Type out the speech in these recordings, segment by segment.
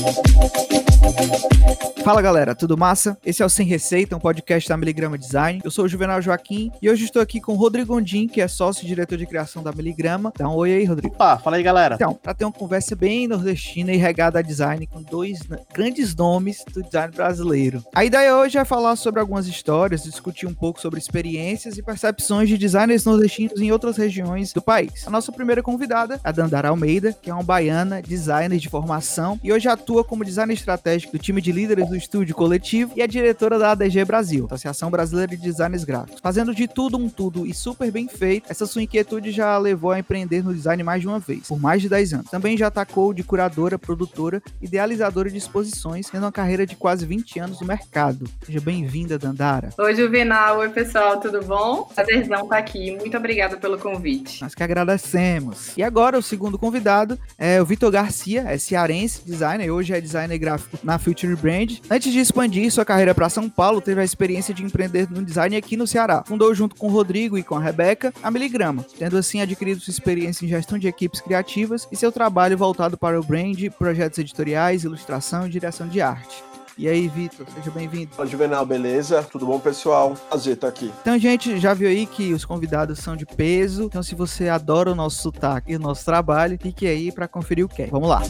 Thank you. Fala galera, tudo massa? Esse é o Sem Receita, um podcast da Miligrama Design. Eu sou o Juvenal Joaquim e hoje estou aqui com o Rodrigo Gondim, que é sócio e diretor de criação da Miligrama. Dá um oi aí, Rodrigo. Opa, fala aí galera. Então, para ter uma conversa bem nordestina e regada a design com dois grandes nomes do design brasileiro. A ideia hoje é falar sobre algumas histórias, discutir um pouco sobre experiências e percepções de designers nordestinos em outras regiões do país. A nossa primeira convidada é a Dandara Almeida, que é uma baiana, designer de formação e hoje atua como designer estratégico do time de líderes do Estúdio Coletivo e é diretora da ADG Brasil, Associação Brasileira de Designers Gráficos. Fazendo de tudo um tudo e super bem feito, essa sua inquietude já levou a empreender no design mais de uma vez, por mais de 10 anos. Também já atacou de curadora, produtora, idealizadora de exposições, tendo uma carreira de quase 20 anos no mercado. Seja bem-vinda, Dandara. Oi, Juvenal. Oi, pessoal, tudo bom? Prazerzão estar aqui. Muito obrigada pelo convite. Nós que agradecemos. E agora, o segundo convidado é o Vitor Garcia, é cearense, designer, hoje é designer gráfico na Future Brand. Antes de expandir sua carreira para São Paulo, teve a experiência de empreender no design aqui no Ceará. Fundou junto com o Rodrigo e com a Rebeca a Miligrama, tendo assim adquirido sua experiência em gestão de equipes criativas e seu trabalho voltado para o brand, projetos editoriais, ilustração e direção de arte. E aí, Vitor, seja bem-vindo. Olá, Juvenal, beleza? Tudo bom, pessoal? Prazer estar aqui. Então, gente, já viu aí que os convidados são de peso. Então, se você adora o nosso sotaque e o nosso trabalho, fique aí para conferir o que é. Vamos lá.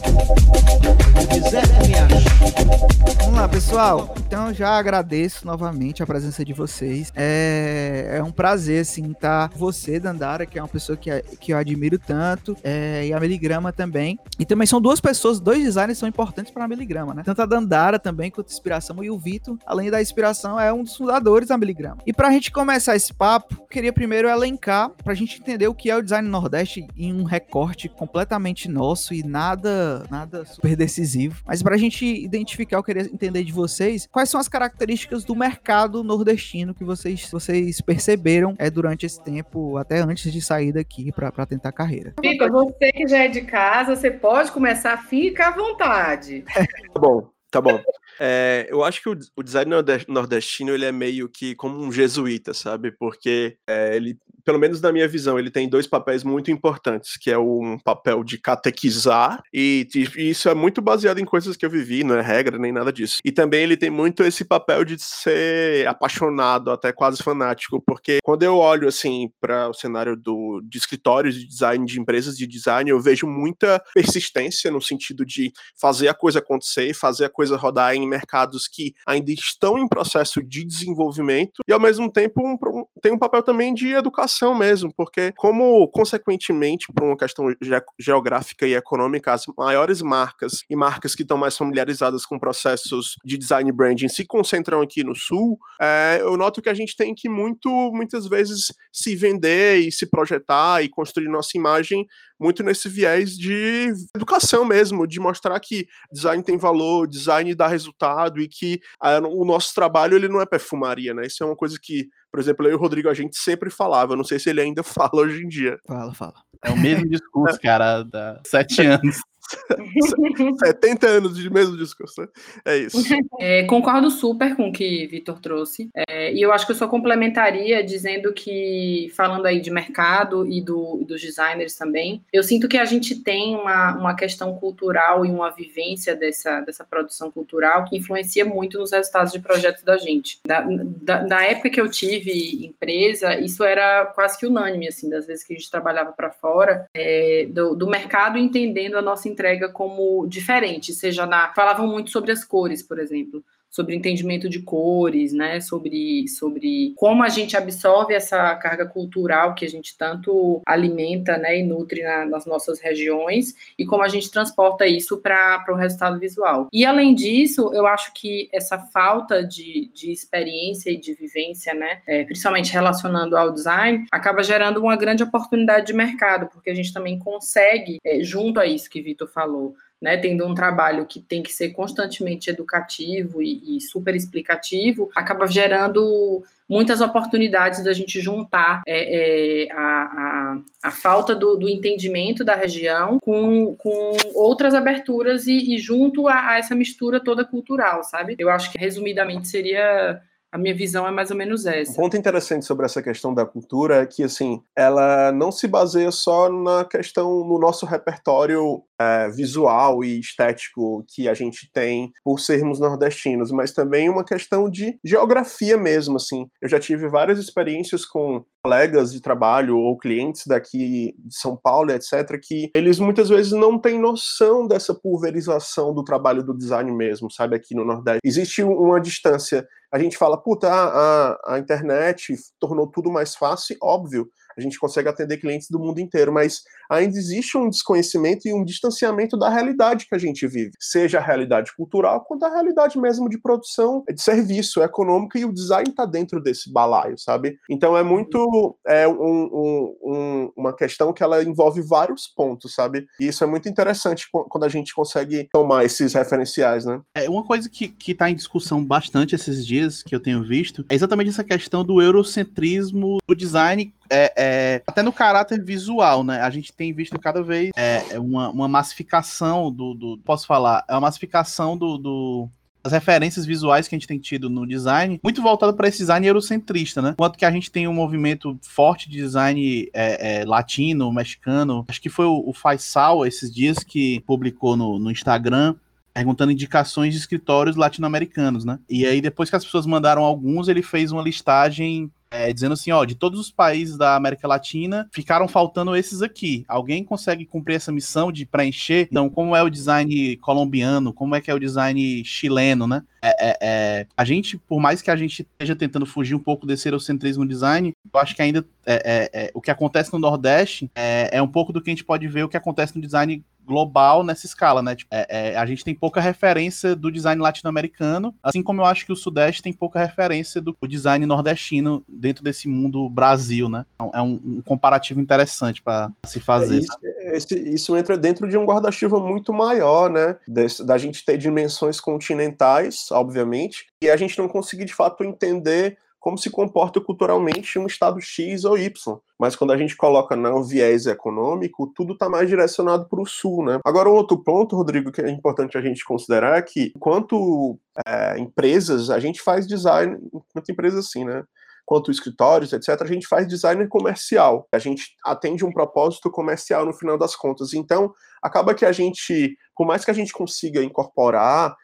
Vamos lá, pessoal. Então, já agradeço novamente a presença de vocês. É, é um prazer, assim, estar com você, Dandara, que é uma pessoa que, que eu admiro tanto, é, e a Miligrama também. E também são duas pessoas, dois designers são importantes para a Miligrama, né? Tanto a Dandara também quanto a inspiração, e o Vitor, além da inspiração, é um dos fundadores da Miligrama. E para a gente começar esse papo, queria primeiro elencar, para a gente entender o que é o design Nordeste em um recorte completamente nosso e nada, nada super decisivo. Mas para a gente identificar, eu queria entender de vocês quais são as características do mercado nordestino que vocês, vocês perceberam é, durante esse tempo, até antes de sair daqui para tentar carreira. Vitor, você que já é de casa, você pode começar, fica à vontade. tá bom, tá bom. É, eu acho que o, o, design nordestino ele é meio que como um jesuíta, sabe? Porque é, ele pelo menos na minha visão, ele tem dois papéis muito importantes, que é um papel de catequizar, e, e, isso é muito baseado em coisas que eu vivi, não é regra nem nada disso. E também ele tem muito esse papel de ser apaixonado, até quase fanático, porque quando eu olho assim para o cenário do, de escritórios de design, de empresas de design, eu vejo muita persistência no sentido de fazer a coisa acontecer, fazer a coisa rodar em mercados que ainda estão em processo de desenvolvimento, e ao mesmo tempo um, tem um papel também de educação mesmo, porque como, consequentemente, por uma questão ge geográfica e econômica, as maiores marcas e marcas que estão mais familiarizadas com processos de design branding se concentram aqui no Sul, é, eu noto que a gente tem que muito, muitas vezes, se vender e se projetar e construir nossa imagem muito nesse viés de educação mesmo, de mostrar que design tem valor, design dá resultado e que é, o nosso trabalho ele não é perfumaria, né? Isso é uma coisa que, por exemplo, eu e o Rodrigo a gente sempre falava, não sei se ele ainda fala hoje em dia. Fala, fala. É o mesmo discurso, cara, há sete anos. 70 anos de mesmo discurso, né? É isso. É, concordo super com o que Vitor trouxe. É, e eu acho que eu só complementaria dizendo que, falando aí de mercado e do, dos designers também, eu sinto que a gente tem uma, uma questão cultural e uma vivência dessa, dessa produção cultural que influencia muito nos resultados de projetos da gente. Da, da, da época que eu tive empresa, isso era quase que unânime, assim, das vezes que a gente trabalhava para fora, é, do, do mercado entendendo a nossa entrega como diferente, seja na. Falavam muito sobre as cores, por exemplo sobre entendimento de cores, né, sobre, sobre como a gente absorve essa carga cultural que a gente tanto alimenta, né, e nutre na, nas nossas regiões e como a gente transporta isso para o resultado visual. E além disso, eu acho que essa falta de, de experiência e de vivência, né, é, principalmente relacionando ao design, acaba gerando uma grande oportunidade de mercado, porque a gente também consegue, é, junto a isso que Vitor falou, né, tendo um trabalho que tem que ser constantemente educativo e, e, super explicativo, acaba gerando muitas oportunidades da gente juntar é, é, a, a, a, falta do, do, entendimento da região com, com outras aberturas e, e junto a, a essa mistura toda cultural, sabe? Eu acho que, resumidamente, seria a minha visão é mais ou menos essa. Um ponto interessante sobre essa questão da cultura é que, assim, ela não se baseia só na questão, no nosso repertório é, visual e estético que a gente tem por sermos nordestinos, mas também uma questão de geografia mesmo, assim. Eu já tive várias experiências com colegas de trabalho ou clientes daqui de São Paulo, etc., que eles muitas vezes não têm noção dessa pulverização do trabalho do design mesmo, sabe, aqui no Nordeste. Existe uma distância. A gente fala, puta, a, a internet tornou tudo mais fácil, óbvio, a gente consegue atender clientes do mundo inteiro, mas ainda existe um desconhecimento e um distanciamento da realidade que a gente vive, seja a realidade cultural quanto a realidade mesmo de produção, de serviço, econômica, e o design está dentro desse balaio, sabe? Então é muito é um, um, um, uma questão que ela envolve vários pontos, sabe? E isso é muito interessante quando a gente consegue tomar esses referenciais, né? É uma coisa que, que tá em discussão bastante esses dias, que eu tenho visto, é exatamente essa questão do eurocentrismo do design é, é, até no caráter visual, né? A gente tem visto cada vez é, é, uma, uma massificação do, do, Posso falar? É uma massificação do, do as referências visuais que a gente tem tido no design, muito voltado para esse design eurocentrista, né? Enquanto que a gente tem um movimento forte de design é, é, latino, mexicano. Acho que foi o, o Faisal esses dias que publicou no, no Instagram perguntando indicações de escritórios latino-americanos, né? E aí, depois que as pessoas mandaram alguns, ele fez uma listagem é, dizendo assim, ó, de todos os países da América Latina, ficaram faltando esses aqui. Alguém consegue cumprir essa missão de preencher? Então, como é o design colombiano? Como é que é o design chileno, né? É, é, é, a gente, por mais que a gente esteja tentando fugir um pouco desse eurocentrismo design, eu acho que ainda é, é, o que acontece no Nordeste é, um pouco do que a gente pode ver o que acontece no design global nessa escala, né? Tipo, é, é, a gente tem pouca referência do design latino-americano, assim como eu acho que o Sudeste tem pouca referência do design nordestino dentro desse mundo Brasil, né? Então, é um, um comparativo interessante para se fazer. É, isso, esse, isso, entra dentro de um guarda-chuva muito maior, né? Des, da gente ter dimensões continentais, obviamente, e a gente não conseguir de fato entender como se comporta culturalmente um estado X ou Y. Mas quando a gente coloca no viés econômico, tudo está mais direcionado para o sul, né? Agora, um outro ponto, Rodrigo, que é importante a gente considerar é que, enquanto é, empresas, a gente faz design, enquanto empresas assim, né? quanto escritórios, etc., a gente faz designer comercial. A gente atende um propósito comercial no final das contas. Então, acaba que a gente, por mais que a gente consiga incorporar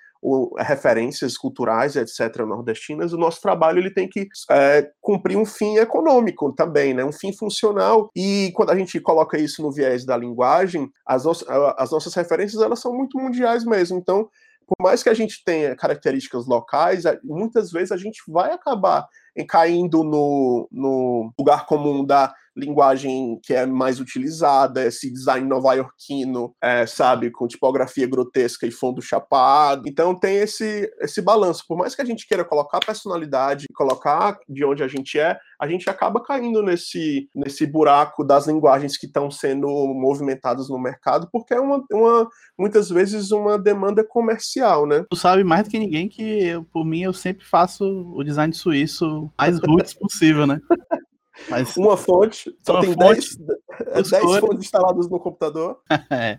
referências culturais, etc., nordestinas, o nosso trabalho ele tem que é, cumprir um fim econômico também, né? um fim funcional. E quando a gente coloca isso no viés da linguagem, as, no as nossas referências elas são muito mundiais mesmo. Então, por mais que a gente tenha características locais, muitas vezes a gente vai acabar caindo no, no lugar comum da linguagem que é mais utilizada, esse design nova-iorquino, é, sabe, com tipografia grotesca e fundo chapado. Então tem esse, esse balanço. Por mais que a gente queira colocar personalidade, colocar de onde a gente é, a gente acaba caindo nesse, nesse buraco das linguagens que estão sendo movimentadas no mercado, porque é uma, uma, muitas vezes uma demanda comercial, né? Tu sabe mais do que ninguém que, eu, por mim, eu sempre faço o design suíço mais roots possível, né? Mas uma fonte, só tem 10, 10 fontes instaladas no computador. é.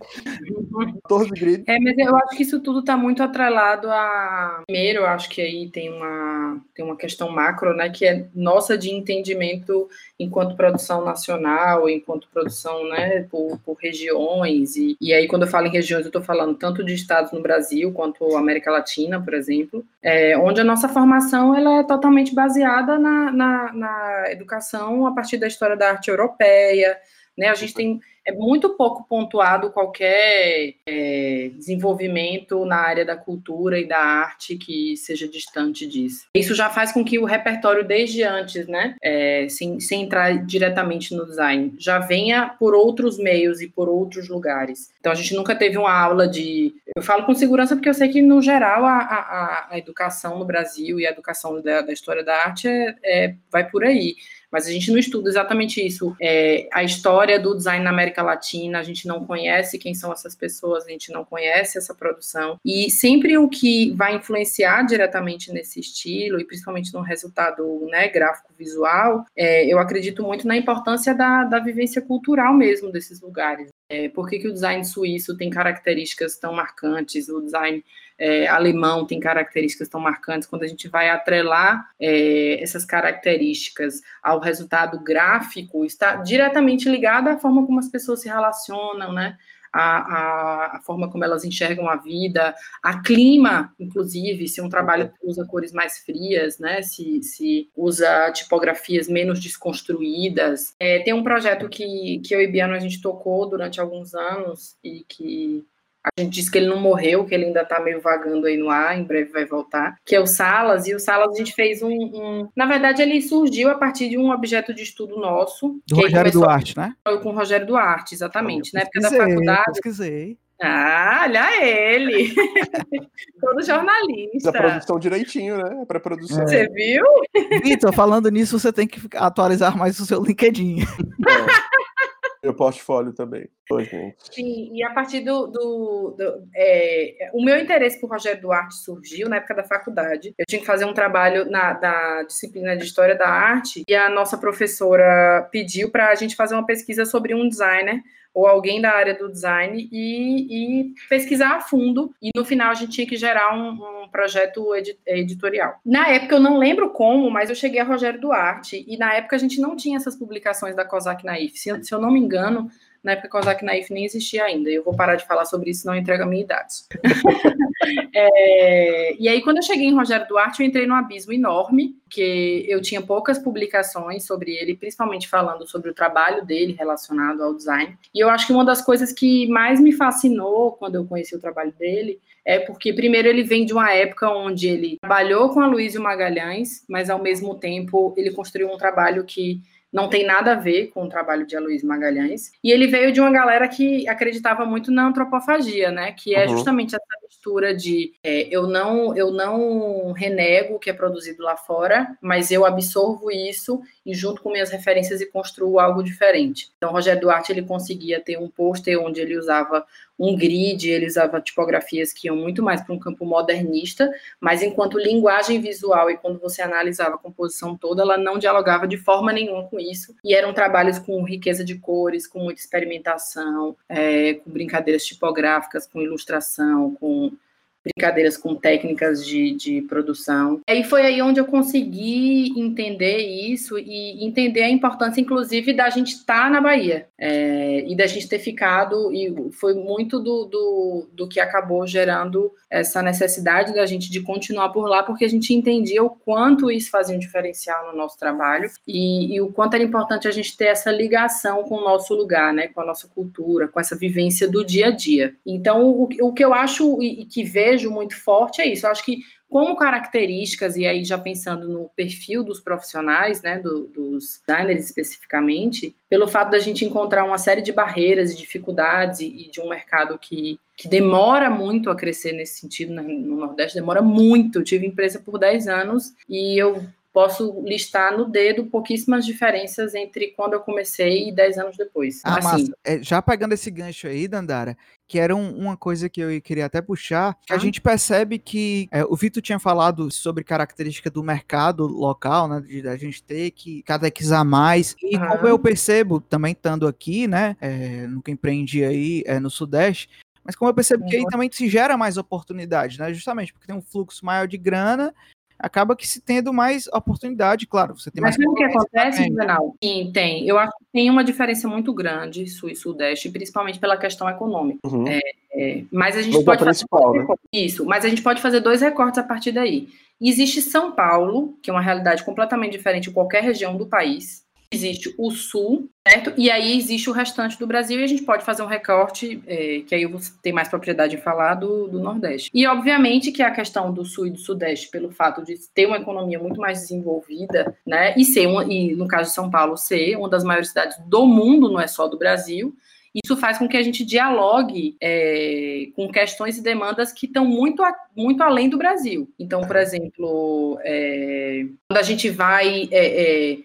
14 grid. É, mas eu acho que isso tudo está muito atrelado a. Primeiro, eu acho que aí tem uma, tem uma questão macro, né? Que é nossa de entendimento enquanto produção nacional, enquanto produção né, por, por regiões. E, e aí, quando eu falo em regiões, eu estou falando tanto de estados no Brasil quanto América Latina, por exemplo, é, onde a nossa formação ela é totalmente baseada na, na, na educação a partir da história da arte europeia. Né? A gente tem é muito pouco pontuado qualquer é, desenvolvimento na área da cultura e da arte que seja distante disso. Isso já faz com que o repertório desde antes, né, é, sem, sem entrar diretamente no design, já venha por outros meios e por outros lugares. Então a gente nunca teve uma aula de. Eu falo com segurança porque eu sei que no geral a, a, a educação no Brasil e a educação da, da história da arte é, é vai por aí mas a gente não estuda exatamente isso. É, a história do design na América Latina, a gente não conhece quem são essas pessoas, a gente não conhece essa produção. E sempre o que vai influenciar diretamente nesse estilo, e principalmente no resultado né, gráfico visual, é, eu acredito muito na importância da, da vivência cultural mesmo desses lugares. É, por que, que o design suíço tem características tão marcantes, o design é, alemão tem características tão marcantes, quando a gente vai atrelar é, essas características ao resultado gráfico, está diretamente ligado à forma como as pessoas se relacionam, né? a, a, a, forma como elas enxergam a vida, a clima, inclusive, se um trabalho usa cores mais frias, né? Se, se usa tipografias menos desconstruídas. É, tem um projeto que, que eu e Biano a gente tocou durante alguns anos e que a gente disse que ele não morreu, que ele ainda está meio vagando aí no ar, em breve vai voltar, que é o Salas, e o Salas a gente fez um, um... Na verdade, ele surgiu a partir de um objeto de estudo nosso. Do Rogério Duarte, né? Com o Rogério Duarte, exatamente. Na época da faculdade. Pesquisei. Ah, olha ele! Todo jornalista. Da produção direitinho, né? Para produção. É. Você viu? Vitor, falando nisso, você tem que atualizar mais o seu LinkedIn. É. Meu portfólio também. Sim, e a partir do. do, do é, o meu interesse por Rogério Duarte surgiu na época da faculdade. Eu tinha que fazer um trabalho na da disciplina de História da Arte e a nossa professora pediu para a gente fazer uma pesquisa sobre um designer ou alguém da área do design e, e, pesquisar a fundo. E no final a gente tinha que gerar um, um projeto edi editorial. Na época eu não lembro como, mas eu cheguei a Rogério Duarte e na época a gente não tinha essas publicações da COSAC Naif. Se, se eu não me engano, na época COSAC Naif nem existia ainda. Eu vou parar de falar sobre isso, não entrega a minha idade. é, e aí, quando eu cheguei em Rogério Duarte, eu entrei num abismo enorme, que eu tinha poucas publicações sobre ele, principalmente falando sobre o trabalho dele relacionado ao design. E eu acho que uma das coisas que mais me fascinou quando eu conheci o trabalho dele é porque, primeiro, ele vem de uma época onde ele trabalhou com a Luísio Magalhães, mas, ao mesmo tempo, ele construiu um trabalho que não tem nada a ver com o trabalho de Aloysio Magalhães. E ele veio de uma galera que acreditava muito na antropofagia, né? Que é uhum. justamente essa mistura de é, eu não eu não renego o que é produzido lá fora, mas eu absorvo isso e junto com minhas referências e construo algo diferente. Então, Rogério Duarte ele conseguia ter um pôster onde ele usava um grid, ele usava tipografias que iam muito mais para um campo modernista, mas enquanto linguagem visual e quando você analisava a composição toda, ela não dialogava de forma nenhuma com isso, e eram trabalhos com riqueza de cores, com muita experimentação, é, com brincadeiras tipográficas, com ilustração, com brincadeiras com técnicas de, de produção. E foi aí onde eu consegui entender isso e entender a importância, inclusive, da gente estar tá na Bahia é, e da gente ter ficado, e foi muito do, do, do que acabou gerando essa necessidade da gente de continuar por lá, porque a gente entendia o quanto isso fazia um diferencial no nosso trabalho e, e o quanto era importante a gente ter essa ligação com o nosso lugar, né, com a nossa cultura, com essa vivência do dia a dia. Então, o, o que eu acho e, e que vejo muito forte é isso. Eu acho que como características, e aí já pensando no perfil dos profissionais, né, do, dos designers especificamente, pelo fato da gente encontrar uma série de barreiras e dificuldades e, e de um mercado que, que demora muito a crescer nesse sentido né, no Nordeste, demora muito. Eu tive empresa por 10 anos e eu posso listar no dedo pouquíssimas diferenças entre quando eu comecei e 10 anos depois. Ah, assim, é, já pegando esse gancho aí, Dandara, que era um, uma coisa que eu queria até puxar, que a gente percebe que é, o Vitor tinha falado sobre característica do mercado local, né, de a gente ter que cadexar mais, e uhum. como eu percebo, também estando aqui, né, é, nunca empreendi aí é, no Sudeste, mas como eu percebo que aí uhum. também se gera mais oportunidade, né? Justamente porque tem um fluxo maior de grana acaba que se tendo mais oportunidade, claro, você tem Mas mais... o que acontece, Juvenal? Sim, tem. Eu acho que tem uma diferença muito grande, Sul e Sudeste, principalmente pela questão econômica. Uhum. É, é, mas a gente pode fazer... Né? Isso, mas a gente pode fazer dois recortes a partir daí. Existe São Paulo, que é uma realidade completamente diferente de qualquer região do país, existe o sul, certo? E aí existe o restante do Brasil e a gente pode fazer um recorte, é, que aí eu vou ter mais propriedade em falar do, do Nordeste. E obviamente que a questão do sul e do Sudeste, pelo fato de ter uma economia muito mais desenvolvida, né? E ser uma, e no caso de São Paulo ser uma das maiores cidades do mundo, não é só do Brasil. Isso faz com que a gente dialogue é, com questões e demandas que estão muito, muito além do Brasil. Então, por exemplo, é, quando a gente vai é,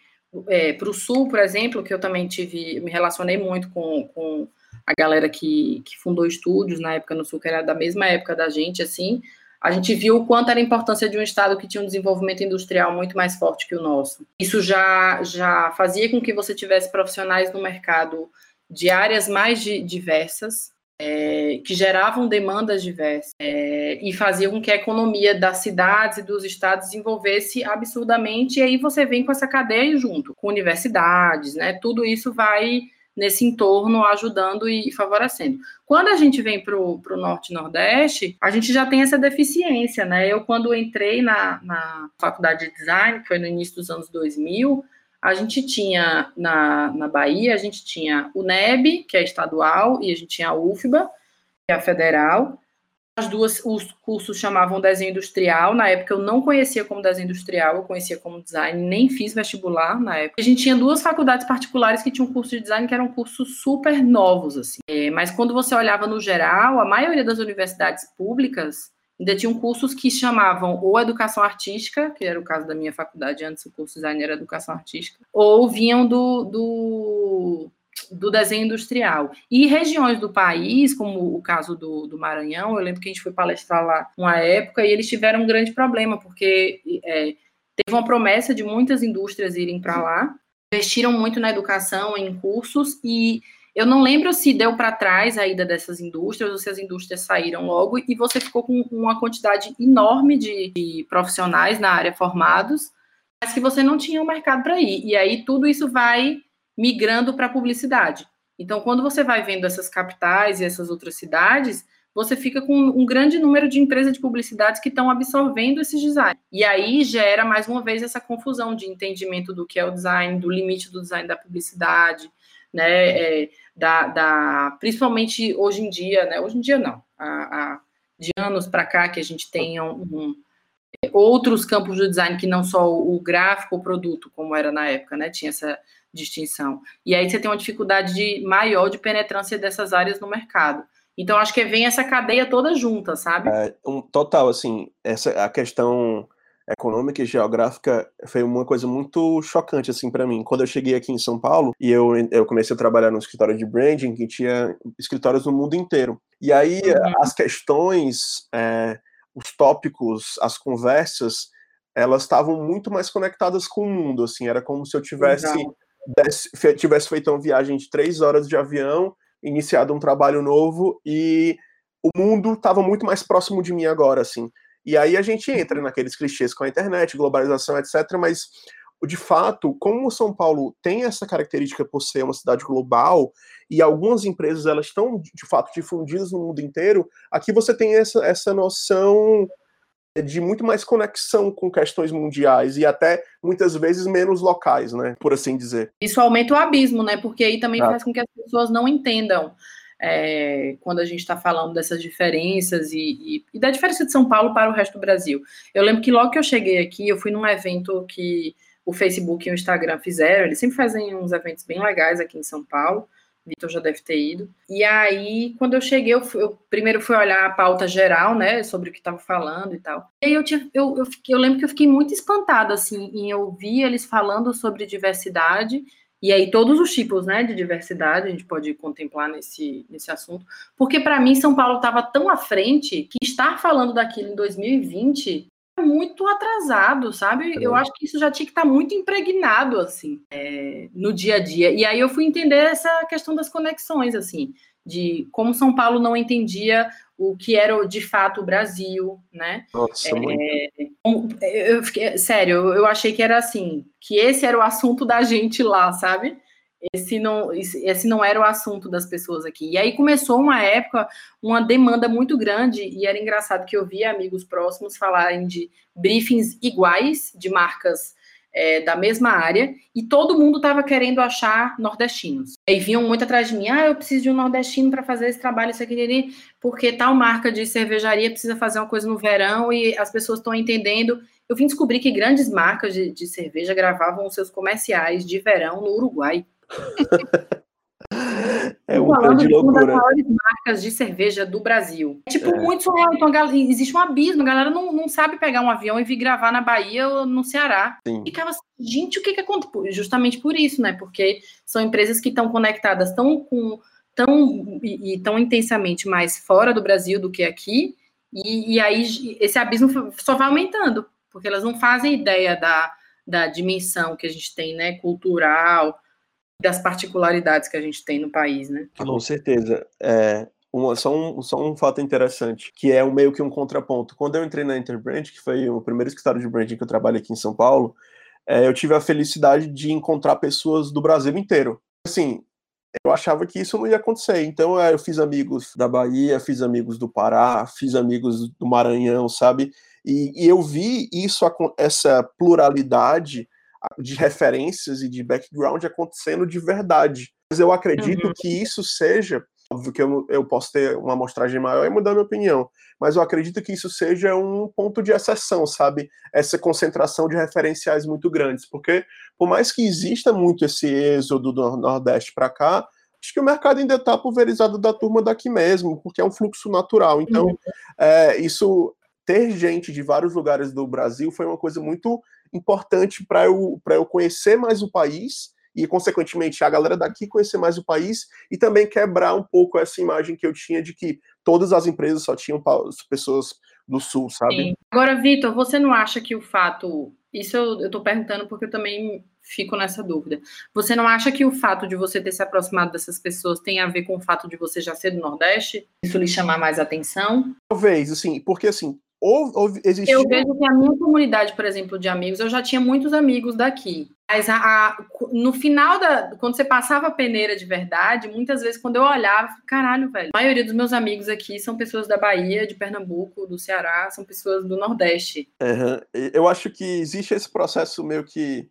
é para o Sul, por exemplo, que eu também tive, me relacionei muito com, com a galera que, que fundou estúdios na época no Sul, que era da mesma época da gente, assim, a gente viu o quanto era a importância de um estado que tinha um desenvolvimento industrial muito mais forte que o nosso. Isso já, já fazia com que você tivesse profissionais no mercado de áreas mais diversas, é, que geravam demandas diversas é, e faziam com que a economia das cidades e dos estados desenvolvesse absurdamente, e aí você vem com essa cadeia junto, com universidades, né? Tudo isso vai nesse entorno, ajudando e favorecendo. Quando a gente vem para o Norte e Nordeste, a gente já tem essa deficiência, né? Eu, quando entrei na, na faculdade de design, que foi no início dos anos 2000, a gente tinha na, na Bahia, a gente tinha o NEB, que é estadual, e a gente tinha a UFBA, que é a federal, as duas, os cursos chamavam desenho industrial. Na época eu não conhecia como desenho industrial, eu conhecia como design, nem fiz vestibular na época. A gente tinha duas faculdades particulares que tinham curso de design que eram cursos super novos, assim. É, mas quando você olhava no geral, a maioria das universidades públicas ainda tinham cursos que chamavam ou educação artística, que era o caso da minha faculdade antes, o curso de design era educação artística, ou vinham do, do do desenho industrial. E regiões do país, como o caso do, do Maranhão, eu lembro que a gente foi palestrar lá uma época e eles tiveram um grande problema, porque é, teve uma promessa de muitas indústrias irem para lá, investiram muito na educação, em cursos, e eu não lembro se deu para trás a ida dessas indústrias ou se as indústrias saíram logo e você ficou com uma quantidade enorme de, de profissionais na área formados, mas que você não tinha um mercado para ir. E aí tudo isso vai migrando para a publicidade. Então, quando você vai vendo essas capitais e essas outras cidades, você fica com um grande número de empresas de publicidade que estão absorvendo esses design. E aí gera, mais uma vez, essa confusão de entendimento do que é o design, do limite do design da publicidade, né? É, da, da, principalmente hoje em dia, né? Hoje em dia não, a, a de anos para cá que a gente tem um, um, outros campos do design que não só o, o gráfico, o produto, como era na época, né? Tinha essa distinção. E aí você tem uma dificuldade de, maior de penetrância dessas áreas no mercado. Então, acho que vem essa cadeia toda junta, sabe? É, um, total, assim, essa a questão econômica e geográfica foi uma coisa muito chocante assim para mim. Quando eu cheguei aqui em São Paulo e eu, eu comecei a trabalhar no escritório de branding que tinha escritórios no mundo inteiro. E aí uhum. as questões, é, os tópicos, as conversas, elas estavam muito mais conectadas com o mundo. Assim, era como se eu tivesse Exato tivesse feito uma viagem de três horas de avião, iniciado um trabalho novo e o mundo estava muito mais próximo de mim agora, assim. E aí a gente entra uhum. naqueles clichês com a internet, globalização, etc. Mas, de fato, como São Paulo tem essa característica por ser uma cidade global e algumas empresas elas estão de fato difundidas no mundo inteiro, aqui você tem essa, essa noção de muito mais conexão com questões mundiais e até muitas vezes menos locais, né? Por assim dizer. Isso aumenta o abismo, né? Porque aí também ah. faz com que as pessoas não entendam é, quando a gente está falando dessas diferenças e, e, e, da diferença de São Paulo para o resto do Brasil. Eu lembro que logo que eu cheguei aqui, eu fui num evento que o Facebook e o Instagram fizeram, eles sempre fazem uns eventos bem legais aqui em São Paulo. Vitor já deve ter ido. E aí, quando eu cheguei, eu, fui, eu primeiro fui olhar a pauta geral, né, sobre o que estava falando e tal. E aí eu, tive, eu, eu, fiquei, eu lembro que eu fiquei muito espantada, assim, em ouvir eles falando sobre diversidade, e aí todos os tipos, né, de diversidade, a gente pode contemplar nesse, nesse assunto, porque para mim São Paulo estava tão à frente que estar falando daquilo em 2020 muito atrasado, sabe? Eu acho que isso já tinha que estar tá muito impregnado, assim, é, no dia a dia. E aí eu fui entender essa questão das conexões, assim, de como São Paulo não entendia o que era de fato o Brasil, né? Nossa, é, muito. Eu fiquei, sério, eu achei que era assim, que esse era o assunto da gente lá, sabe? esse não, esse não era o assunto das pessoas aqui. E aí começou uma época, uma demanda muito grande, e era engraçado que eu via amigos próximos falarem de briefings iguais, de marcas é, da mesma área, e todo mundo estava querendo achar nordestinos. Aí vinham muito atrás de mim, ah, eu preciso de um nordestino para fazer esse trabalho, isso aqui, porque tal marca de cervejaria precisa fazer uma coisa no verão e as pessoas estão entendendo. Eu vim descobrir que grandes marcas de, de cerveja gravavam seus comerciais de verão no Uruguai. É um falando de uma das maiores marcas de cerveja do Brasil. É, tipo, é. muito surreal. Então, existe um abismo. A galera não, não sabe pegar um avião e vir gravar na Bahia ou no Ceará. Sim. Ficava assim, gente, o que que acontece? Justamente por isso, né? Porque são empresas que estão conectadas tão com tão e, e tão intensamente mais fora do Brasil do que aqui. E, e aí esse abismo só vai aumentando, porque elas não fazem ideia da, da dimensão que a gente tem, né? Cultural, das particularidades que a gente tem no país, né? Com certeza. É, uma, só, um, só um fato interessante, que é um, meio que um contraponto. Quando eu entrei na Interbrand, que foi o primeiro escritório de branding que eu trabalho aqui em São Paulo, é, eu tive a felicidade de encontrar pessoas do Brasil inteiro. Assim, eu achava que isso não ia acontecer. Então eu fiz amigos da Bahia, fiz amigos do Pará, fiz amigos do Maranhão, sabe? E, e eu vi isso, essa pluralidade de referências e de background acontecendo de verdade. Mas eu acredito uhum. que isso seja, óbvio que eu, eu posso ter uma amostragem maior e mudar minha opinião, mas eu acredito que isso seja um ponto de exceção, sabe? Essa concentração de referenciais muito grandes, porque por mais que exista muito esse êxodo do Nordeste para cá, acho que o mercado ainda está pulverizado da turma daqui mesmo, porque é um fluxo natural. Então, uhum. é, isso ter gente de vários lugares do Brasil foi uma coisa muito importante para eu, eu conhecer mais o país e, consequentemente, a galera daqui conhecer mais o país e também quebrar um pouco essa imagem que eu tinha de que todas as empresas só tinham pessoas do Sul, sabe? Sim. Agora, Vitor, você não acha que o fato. Isso eu estou perguntando porque eu também fico nessa dúvida. Você não acha que o fato de você ter se aproximado dessas pessoas tem a ver com o fato de você já ser do Nordeste? Isso lhe chamar mais atenção? Talvez, assim, porque assim, ou, ou existiu... Eu vejo que a minha comunidade, por exemplo, de amigos, eu já tinha muitos amigos daqui. Mas a, a, no final da. Quando você passava a peneira de verdade, muitas vezes, quando eu olhava, caralho, velho. A maioria dos meus amigos aqui são pessoas da Bahia, de Pernambuco, do Ceará, são pessoas do Nordeste. Uhum. Eu acho que existe esse processo meio que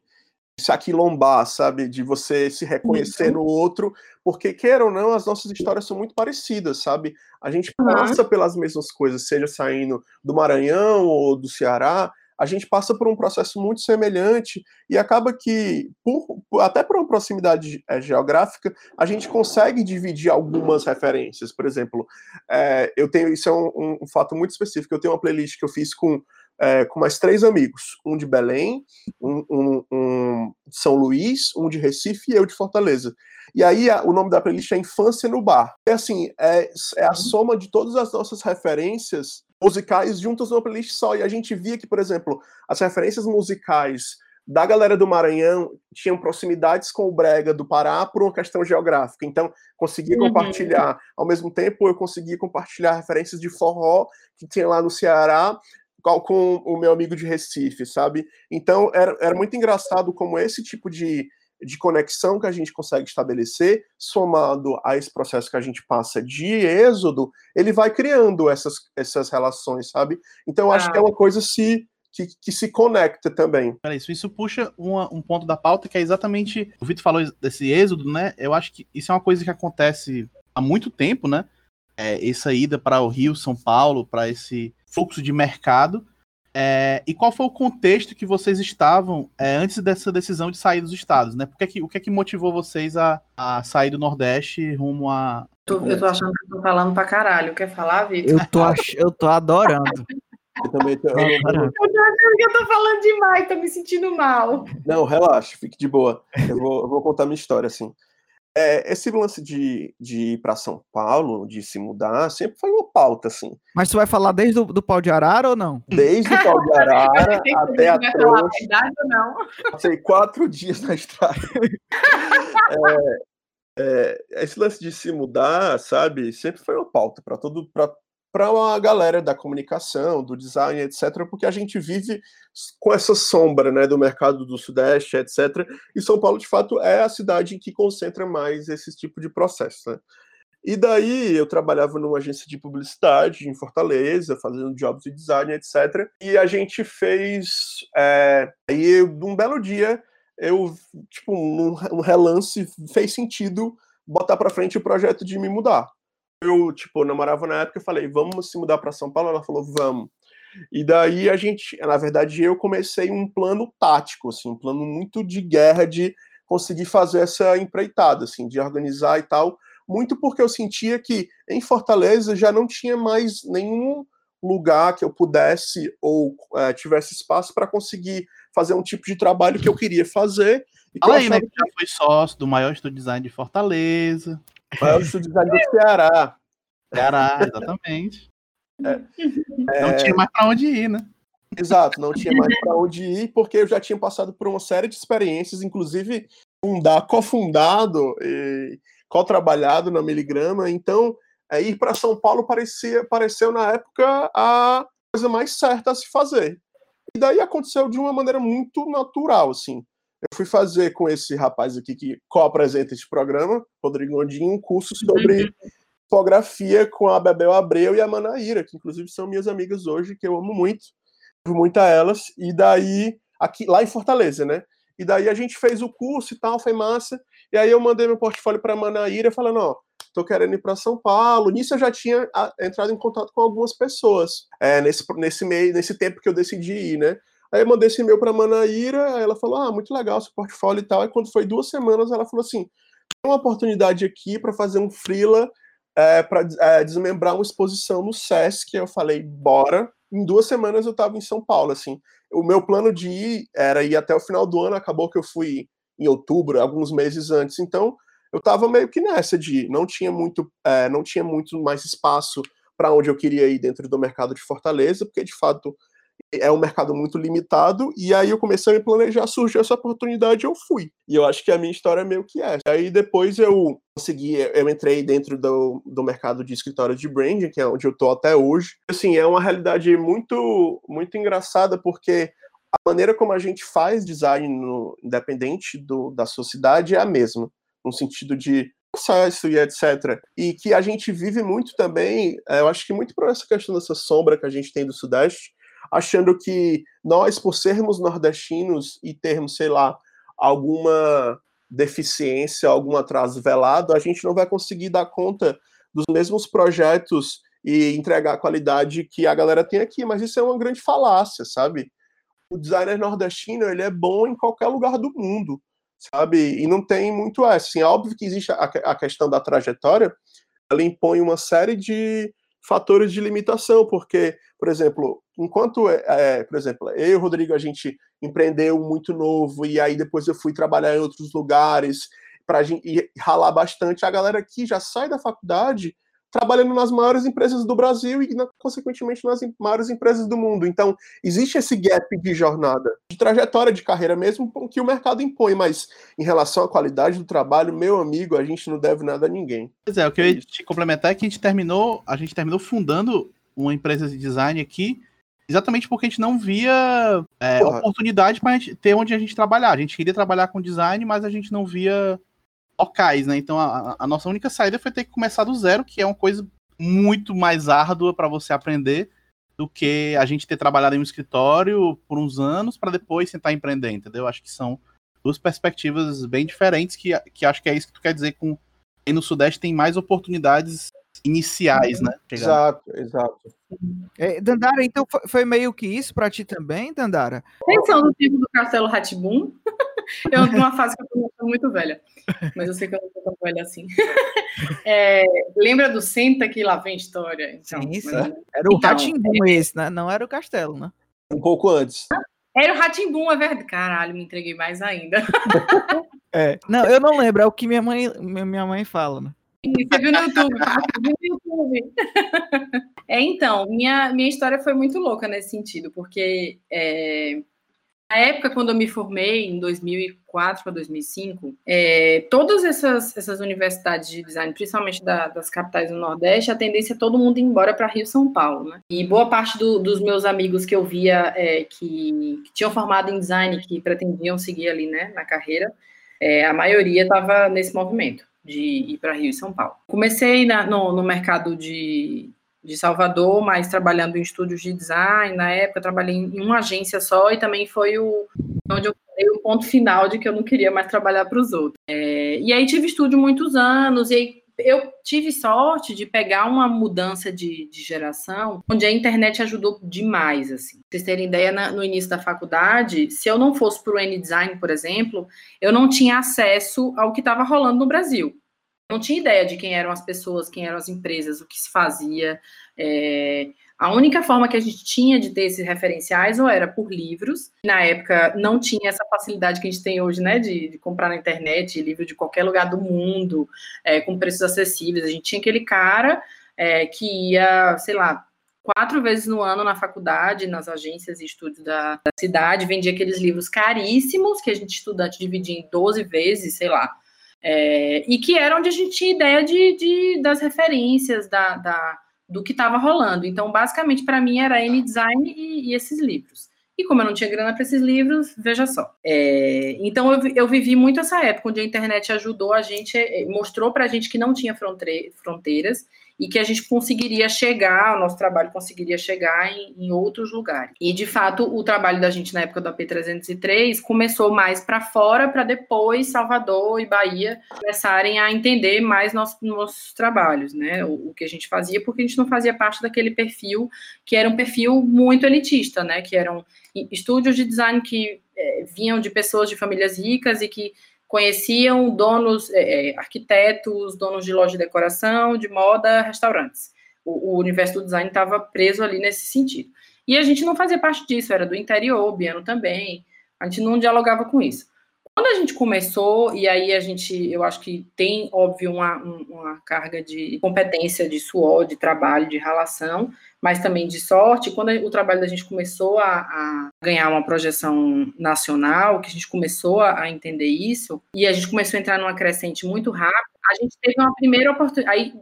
aquilombar, sabe? De você se reconhecer uhum. no outro, porque, queira ou não, as nossas histórias são muito parecidas, sabe? A gente passa uhum. pelas mesmas coisas, seja saindo do Maranhão ou do Ceará, a gente passa por um processo muito semelhante e acaba que, por, até por uma proximidade é, geográfica, a gente consegue dividir algumas referências. Por exemplo, é, eu tenho isso é um, um, fato muito específico. Eu tenho uma playlist que eu fiz com é, com mais três amigos, um de Belém, um, um, um, de São Luís, um de Recife e eu de Fortaleza. E aí a, o nome da playlist é Infância no Bar. É assim, é, é a soma de todas as nossas referências musicais juntas numa playlist só. E a gente via que, por exemplo, as referências musicais da galera do Maranhão tinham proximidades com o Brega do Pará por uma questão geográfica. Então, conseguia uhum. compartilhar. Ao mesmo tempo, eu conseguia compartilhar referências de forró que tinha lá no Ceará com o meu amigo de Recife, sabe? Então era, era muito engraçado como esse tipo de, de conexão que a gente consegue estabelecer, somado a esse processo que a gente passa de êxodo, ele vai criando essas, essas relações, sabe? Então eu acho ah. que é uma coisa se, que, que se conecta também. Isso, isso puxa uma, um ponto da pauta que é exatamente. O Vitor falou desse êxodo, né? Eu acho que isso é uma coisa que acontece há muito tempo, né? É, essa ida para o Rio, São Paulo, para esse fluxo de mercado. É, e qual foi o contexto que vocês estavam é, antes dessa decisão de sair dos estados, né? Por que o que é que motivou vocês a, a sair do Nordeste rumo a. Tô, eu tô achando que eu tô falando pra caralho. Quer falar, Vitor? Eu tô, ach... eu tô adorando. Eu também tô, eu, eu, tô achando que eu tô falando demais, tô me sentindo mal. Não, relaxa, fique de boa. Eu vou, eu vou contar minha história, assim. É, esse lance de, de ir para São Paulo, de se mudar, sempre foi uma pauta, assim. Mas você vai falar desde o do pau de arara ou não? Desde o pau de arara até a trouxa. não? Passei quatro dias na estrada. é, é, esse lance de se mudar, sabe, sempre foi uma pauta para todo, para para a galera da comunicação, do design, etc., porque a gente vive com essa sombra né, do mercado do Sudeste, etc. E São Paulo, de fato, é a cidade que concentra mais esse tipo de processo. Né? E daí eu trabalhava numa agência de publicidade em Fortaleza, fazendo jobs de design, etc. E a gente fez. É, aí, num belo dia, eu, tipo, num relance, fez sentido botar para frente o projeto de me mudar eu, tipo, namorava na época, eu falei, vamos se mudar para São Paulo? Ela falou, vamos. E daí a gente, na verdade, eu comecei um plano tático, assim, um plano muito de guerra de conseguir fazer essa empreitada, assim, de organizar e tal, muito porque eu sentia que em Fortaleza já não tinha mais nenhum lugar que eu pudesse ou é, tivesse espaço para conseguir fazer um tipo de trabalho que eu queria fazer. E Fala aí, né, que já foi sócio do maior estúdio design de Fortaleza. Maior estúdio design do Ceará. Ceará, exatamente. É, não tinha mais para onde ir, né? Exato, não tinha mais para onde ir, porque eu já tinha passado por uma série de experiências, inclusive fundar, cofundado e co-trabalhado na Miligrama. Então, é, ir para São Paulo parecia, pareceu na época a coisa mais certa a se fazer. E daí aconteceu de uma maneira muito natural, assim. Eu fui fazer com esse rapaz aqui que co-apresenta esse programa, Rodrigo Gondim, um curso sobre uhum. tipografia com a Bebel Abreu e a Manaíra, que inclusive são minhas amigas hoje, que eu amo muito, amo muito a elas, e daí, aqui lá em Fortaleza, né? E daí a gente fez o curso e tal, foi massa. E aí eu mandei meu portfólio para a Manaíra falando, ó, tô querendo ir para São Paulo. Nisso eu já tinha entrado em contato com algumas pessoas, é, nesse, nesse meio, nesse tempo que eu decidi ir, né? Aí eu mandei esse e-mail para Manaíra, aí ela falou: "Ah, muito legal seu portfólio e tal". Aí quando foi duas semanas, ela falou assim: "Tem uma oportunidade aqui para fazer um freela é, para é, desmembrar uma exposição no SESC". Eu falei: "Bora". Em duas semanas eu estava em São Paulo, assim. O meu plano de ir era ir até o final do ano, acabou que eu fui em outubro, alguns meses antes. Então, eu estava meio que nessa de não tinha muito, é, não tinha muito mais espaço para onde eu queria ir dentro do mercado de Fortaleza, porque de fato é um mercado muito limitado, e aí eu comecei a me planejar, surgiu essa oportunidade eu fui. E eu acho que a minha história é meio que é. Aí depois eu consegui, eu entrei dentro do, do mercado de escritório de branding, que é onde eu tô até hoje. Assim, é uma realidade muito, muito engraçada, porque a maneira como a gente faz design no, independente do, da sociedade é a mesma, no sentido de processo e etc. E que a gente vive muito também, eu acho que muito por essa questão dessa sombra que a gente tem do Sudeste, achando que nós, por sermos nordestinos e termos, sei lá, alguma deficiência, algum atraso velado, a gente não vai conseguir dar conta dos mesmos projetos e entregar a qualidade que a galera tem aqui, mas isso é uma grande falácia, sabe? O designer nordestino, ele é bom em qualquer lugar do mundo, sabe? E não tem muito essa. Assim, é óbvio que existe a, a questão da trajetória, ela impõe uma série de fatores de limitação, porque, por exemplo, enquanto, é, é, por exemplo, eu e o Rodrigo, a gente empreendeu muito novo, e aí depois eu fui trabalhar em outros lugares, para ralar bastante, a galera que já sai da faculdade trabalhando nas maiores empresas do Brasil e, consequentemente, nas maiores empresas do mundo. Então, existe esse gap de jornada, de trajetória de carreira mesmo, que o mercado impõe, mas em relação à qualidade do trabalho, meu amigo, a gente não deve nada a ninguém. Pois é, o que eu ia te complementar é que a gente terminou, a gente terminou fundando uma empresa de design aqui, exatamente porque a gente não via é, oportunidade para ter onde a gente trabalhar. A gente queria trabalhar com design, mas a gente não via locais, né? Então a, a, nossa única saída foi ter que começar do zero, que é uma coisa muito mais árdua para você aprender do que a gente ter trabalhado em um escritório por uns anos para depois tentar empreender, entendeu? Acho que são duas perspectivas bem diferentes que, que acho que é isso que tu quer dizer com e no Sudeste tem mais oportunidades iniciais, né? Exato, exato. É, Dandara, então foi meio que isso para ti também, Dandara? Pensando no tempo do Castelo Ratibum, eu numa fase que eu tô muito velha, mas eu sei que eu não tô tão velha assim. É, lembra do Senta que lá vem história? Então, Sim, isso. Mas... Era o então, Ratimbum é... esse, né? Não era o Castelo, né? Um pouco antes. Era o Ratimbum, é verdade. Caralho, me entreguei mais ainda. É. Não, eu não lembro, é o que minha mãe, minha mãe fala, né? Você viu no YouTube, viu no YouTube. É, então, minha, minha história foi muito louca nesse sentido, porque é, na época, quando eu me formei, em 2004 para 2005, é, todas essas, essas universidades de design, principalmente da, das capitais do Nordeste, a tendência é todo mundo ir embora para Rio São Paulo, né? E boa parte do, dos meus amigos que eu via é, que, que, tinham formado em design, que pretendiam seguir ali, né, na carreira, é, a maioria estava nesse movimento de ir para Rio e São Paulo. Comecei na, no, no, mercado de, de Salvador, mas trabalhando em estúdios de design. Na época, trabalhei em uma agência só e também foi o onde eu dei o ponto final de que eu não queria mais trabalhar para os outros. É, e aí tive estúdio muitos anos, e aí eu tive sorte de pegar uma mudança de, de, geração, onde a internet ajudou demais, assim. Pra vocês terem ideia, na, no início da faculdade, se eu não fosse para o N-Design, por exemplo, eu não tinha acesso ao que estava rolando no Brasil. Não tinha ideia de quem eram as pessoas, quem eram as empresas, o que se fazia. É, a única forma que a gente tinha de ter esses referenciais ou era por livros, na época não tinha essa facilidade que a gente tem hoje, né, de, de comprar na internet livro de qualquer lugar do mundo, é, com preços acessíveis. A gente tinha aquele cara é, que ia, sei lá, quatro vezes no ano na faculdade, nas agências e estúdios da, da cidade, vendia aqueles livros caríssimos que a gente estudante dividia em 12 vezes, sei lá. É, e que era onde a gente tinha ideia de, de das referências, da, da do que estava rolando. Então, basicamente, para mim era N-Design e, e, esses livros. E como eu não tinha grana para esses livros, veja só. É, então eu, eu vivi muito essa época onde a internet ajudou a gente, é, mostrou para a gente que não tinha fronteiras e que a gente conseguiria chegar, o nosso trabalho conseguiria chegar em, em outros lugares. E, de fato, o trabalho da gente na época do AP303 começou mais para fora, para depois Salvador e Bahia começarem a entender mais nossos, nossos trabalhos, né? O, o, que a gente fazia, porque a gente não fazia parte daquele perfil que era um perfil muito elitista, né? Que eram estúdios de design que é, vinham de pessoas de famílias ricas e que conheciam donos, é, é, arquitetos, donos de loja de decoração, de moda, restaurantes. O, o universo do design estava preso ali nesse sentido. E a gente não fazia parte disso, era do interior, o Biano também, a gente não dialogava com isso. Quando a gente começou, e aí a gente, eu acho que tem, óbvio, uma, uma carga de competência, de suor, de trabalho, de relação, mas também de sorte. Quando o trabalho da gente começou a, a ganhar uma projeção nacional, que a gente começou a, a, entender isso, e a gente começou a entrar numa crescente muito rápida, a gente teve uma primeira oportunidade. Aí,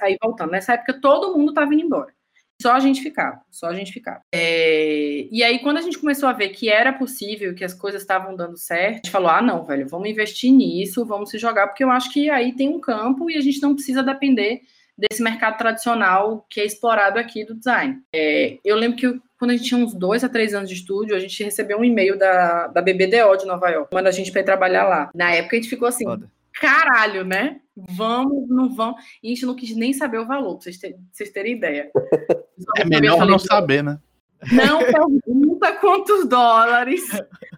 aí voltando, nessa época todo mundo estava indo embora. Só a gente ficava, só a gente ficava. É... E aí, quando a gente começou a ver que era possível, que as coisas estavam dando certo, a gente falou: ah, não, velho, vamos investir nisso, vamos se jogar, porque eu acho que aí tem um campo e a gente não precisa depender desse mercado tradicional que é explorado aqui do design. É, eu lembro que quando a gente tinha uns dois a três anos de estúdio, a gente recebeu um e-mail da, da BBDO de Nova York, manda a gente ir trabalhar lá. Na época a gente ficou assim, Foda. caralho, né? Vamos, não vamos. E a gente não quis nem saber o valor, para vocês, ter, vocês terem ideia. É melhor não saber, né? Não pergunta quantos dólares.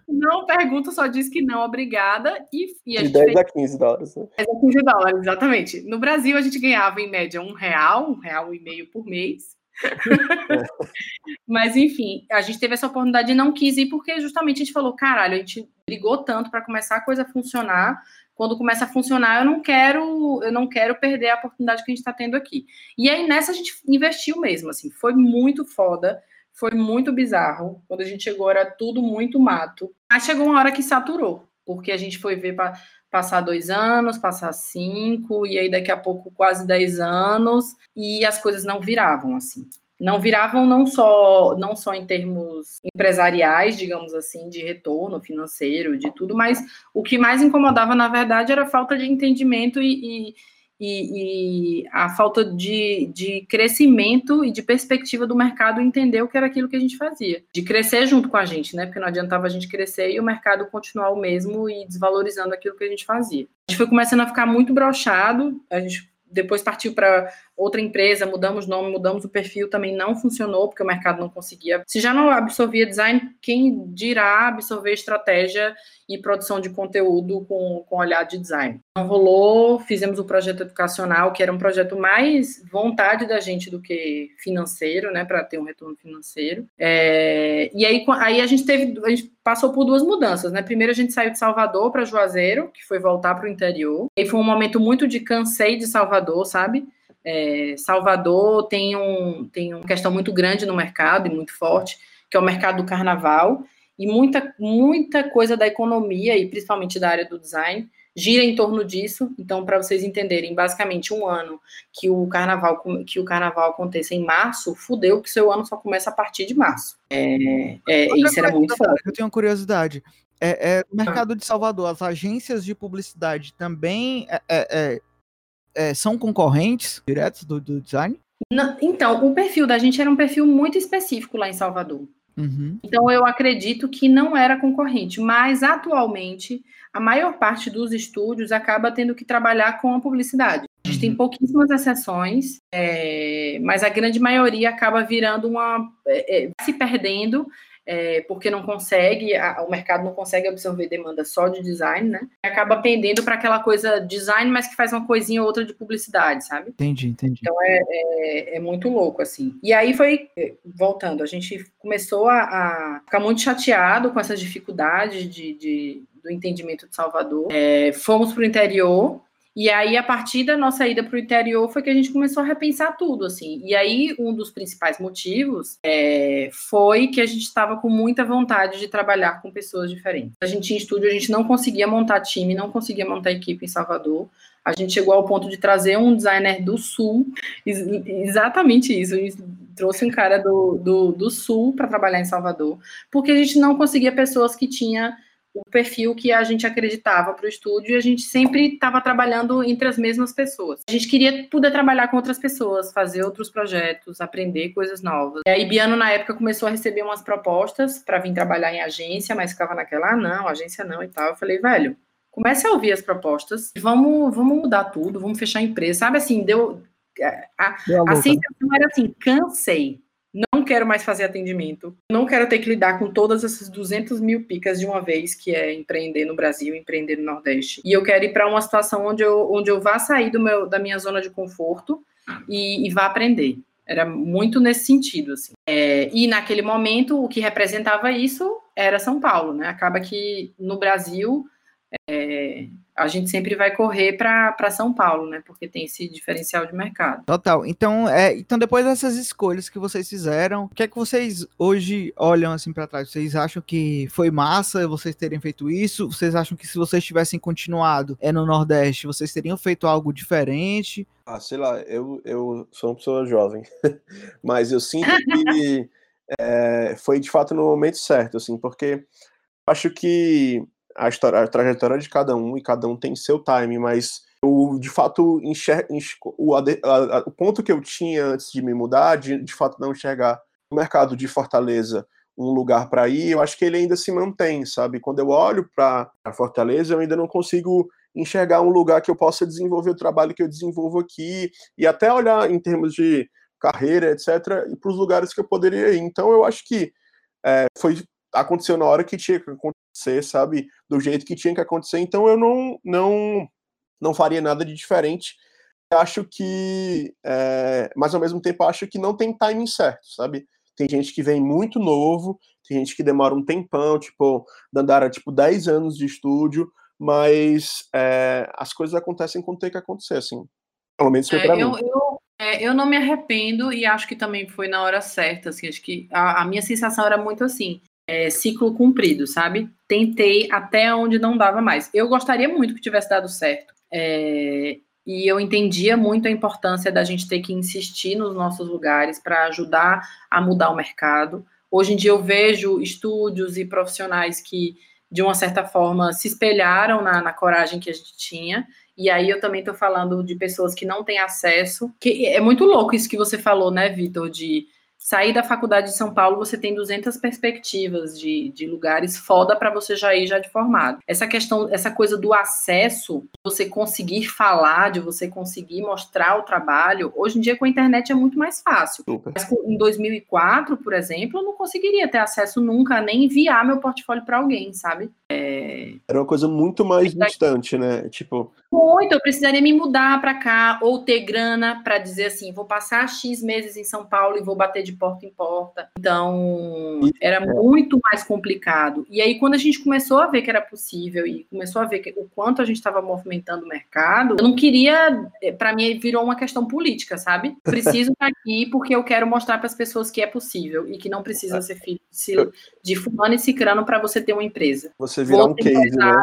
Não pergunta, só diz que não, obrigada. E, e a De 10 fez... a 15 dólares. Né? 10 a 15 dólares, exatamente. No Brasil, a gente ganhava em média um real, um real e meio por mês. Mas, enfim, a gente teve essa oportunidade e não quis ir, porque justamente a gente falou: caralho, a gente brigou tanto para começar a coisa a funcionar. Quando começa a funcionar, eu não quero, eu não quero perder a oportunidade que a gente está tendo aqui. E aí nessa a gente investiu mesmo, assim, foi muito foda foi muito bizarro. Quando a gente chegou, era tudo muito mato. Mas chegou uma hora que saturou, porque a gente foi ver para passar dois anos, passar cinco, e aí daqui a pouco quase dez anos, e as coisas não viravam assim. Não viravam não só não só em termos empresariais, digamos assim, de retorno financeiro, de tudo, mas o que mais incomodava, na verdade, era a falta de entendimento e, e e, a falta de, de crescimento e de perspectiva do mercado entender o que era aquilo que a gente fazia, de crescer junto com a gente, né? Porque não adiantava a gente crescer e o mercado continuar o mesmo e desvalorizando aquilo que a gente fazia. A gente foi começando a ficar muito brochado, a gente depois partiu para outra empresa, mudamos nome, mudamos o perfil, também não funcionou, porque o mercado não conseguia. Se já não absorvia design, quem dirá absorver estratégia e produção de conteúdo com, com olhar de design? Não rolou, fizemos o projeto educacional, que era um projeto mais vontade da gente do que financeiro, né, para ter um retorno financeiro. É, e aí, aí a gente teve, a gente passou por duas mudanças, né? Primeiro a gente saiu de Salvador para Juazeiro, que foi voltar para o interior. E foi um momento muito de cansei de Salvador, sabe? É, Salvador tem, um, tem uma questão muito grande no mercado e muito forte, que é o mercado do carnaval, e muita, muita coisa da economia, e principalmente da área do design, gira em torno disso. Então, para vocês entenderem, basicamente um ano que o carnaval que o carnaval aconteça em março, fudeu que seu ano só começa a partir de março. É, é, isso era muito forte. Eu tenho uma curiosidade. É, é, mercado de Salvador, as agências de publicidade também é, é, é é, são concorrentes diretos do, do design? Não, então, o perfil da gente era um perfil muito específico lá em Salvador. Uhum. Então, eu acredito que não era concorrente, mas atualmente a maior parte dos estúdios acaba tendo que trabalhar com a publicidade. A gente uhum. tem pouquíssimas exceções, é, mas a grande maioria acaba virando uma. É, é se perdendo é, porque não consegue, a, o mercado não consegue absorver demanda só de design, né? Acaba pendendo para aquela coisa design, mas que faz uma coisinha ou outra de publicidade, sabe? Entendi, entendi. Então é, é, é muito louco, assim. E aí foi, voltando, a gente começou a, a ficar muito chateado com essas dificuldades de, de do entendimento de Salvador. É, fomos para o interior, e aí, a partir da nossa ida para o interior, foi que a gente começou a repensar tudo, assim. E aí, um dos principais motivos é, foi que a gente estava com muita vontade de trabalhar com pessoas diferentes. A gente tinha estúdio, a gente não conseguia montar time, não conseguia montar equipe em Salvador. A gente chegou ao ponto de trazer um designer do Sul, exatamente isso. trouxe um cara do, do, do Sul para trabalhar em Salvador, porque a gente não conseguia pessoas que tinham o perfil que a gente acreditava para o estúdio e a gente sempre estava trabalhando entre as mesmas pessoas. A gente queria poder trabalhar com outras pessoas, fazer outros projetos, aprender coisas novas. E aí Biano na época começou a receber umas propostas para vir trabalhar em agência, mas ficava naquela, ah, não, agência não e tal. Eu falei, velho, comece a ouvir as propostas, vamos, vamos mudar tudo, vamos fechar a empresa. Sabe assim, deu a, a sensação era assim, cansei não quero mais fazer atendimento, não quero ter que lidar com todas essas 200 mil picas de uma vez, que é empreender no Brasil, empreender no Nordeste. E eu quero ir para uma situação onde eu, onde eu vá sair do meu, da minha zona de conforto e, e vá aprender. Era muito nesse sentido, assim. É, e naquele momento, o que representava isso era São Paulo, né? Acaba que no Brasil é, a gente sempre vai correr para São Paulo, né? Porque tem esse diferencial de mercado. Total. Então, é, então depois dessas escolhas que vocês fizeram, o que é que vocês hoje olham assim para trás? Vocês acham que foi massa vocês terem feito isso? Vocês acham que se vocês tivessem continuado é no Nordeste, vocês teriam feito algo diferente? Ah, sei lá, eu, eu sou uma pessoa jovem, mas eu sinto que é, foi de fato no momento certo, assim, porque acho que a, história, a trajetória de cada um e cada um tem seu time, mas eu de fato enxergo, o, a, a, o ponto que eu tinha antes de me mudar, de, de fato não enxergar o mercado de Fortaleza um lugar para ir, eu acho que ele ainda se mantém, sabe? Quando eu olho para Fortaleza, eu ainda não consigo enxergar um lugar que eu possa desenvolver o trabalho que eu desenvolvo aqui e até olhar em termos de carreira, etc, e para os lugares que eu poderia ir. Então eu acho que é, foi aconteceu na hora que tinha que acontecer, sabe? Do jeito que tinha que acontecer. Então eu não não não faria nada de diferente. Acho que, é, mas ao mesmo tempo acho que não tem timing certo, sabe? Tem gente que vem muito novo, tem gente que demora um tempão, tipo, Dandara, tipo, 10 anos de estúdio, mas é, as coisas acontecem quando tem que acontecer, assim. Pelo menos foi é, pra eu, mim. Eu, é, eu não me arrependo e acho que também foi na hora certa, assim, acho que a, a minha sensação era muito assim, é, ciclo cumprido, sabe? Tentei até onde não dava mais. Eu gostaria muito que tivesse dado certo. É, e eu entendia muito a importância da gente ter que insistir nos nossos lugares para ajudar a mudar o mercado. Hoje em dia eu vejo estúdios e profissionais que, de uma certa forma, se espelharam na, na coragem que a gente tinha. E aí eu também estou falando de pessoas que não têm acesso. Que é muito louco isso que você falou, né, Vitor, de sair da faculdade de São Paulo, você tem 200 perspectivas de, de lugares foda para você já ir já de formado. Essa questão, essa coisa do acesso, você conseguir falar, de você conseguir mostrar o trabalho, hoje em dia com a internet é muito mais fácil. Super. Mas em 2004, por exemplo, eu não conseguiria ter acesso nunca, nem enviar meu portfólio para alguém, sabe? É... Era uma coisa muito mais distante, né? Tipo. Muito, eu precisaria me mudar para cá ou ter grana para dizer assim, vou passar X meses em São Paulo e vou bater de porta em porta. Então, era é. muito mais complicado. E aí, quando a gente começou a ver que era possível e começou a ver que, o quanto a gente estava movimentando o mercado, eu não queria, eh, para mim, virou uma questão política, sabe? Preciso estar aqui porque eu quero mostrar para as pessoas que é possível e que não precisa ser filho de fulano e cicrano para você ter uma empresa. Você virar um case, né?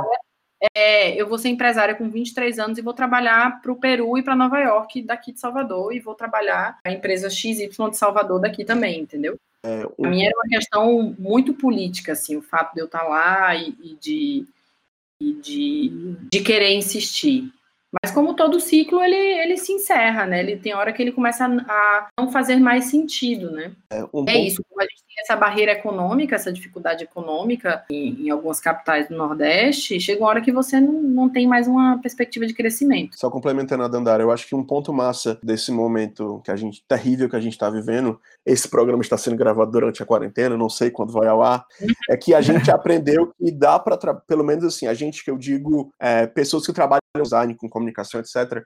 É, eu vou ser empresária com 23 anos e vou trabalhar para o Peru e para Nova York daqui de Salvador e vou trabalhar a empresa XY de Salvador daqui também, entendeu? É, um... A minha era uma questão muito política, assim, o fato de eu estar lá e, e de, e de, de querer insistir. Mas como todo ciclo, ele, ele se encerra, né? Ele tem hora que ele começa a, não fazer mais sentido, né? É, um é isso, como a gente tem essa barreira econômica, essa dificuldade econômica em, em, algumas capitais do Nordeste, chega uma hora que você não, não tem mais uma perspectiva de crescimento. Só complementando a Dandara, eu acho que um ponto massa desse momento que a gente terrível que a gente está vivendo, esse programa está sendo gravado durante a quarentena, não sei quando vai ao ar, é que a gente aprendeu que dá para, pelo menos assim, a gente que eu digo, é, pessoas que trabalham design, com comunicação, etc.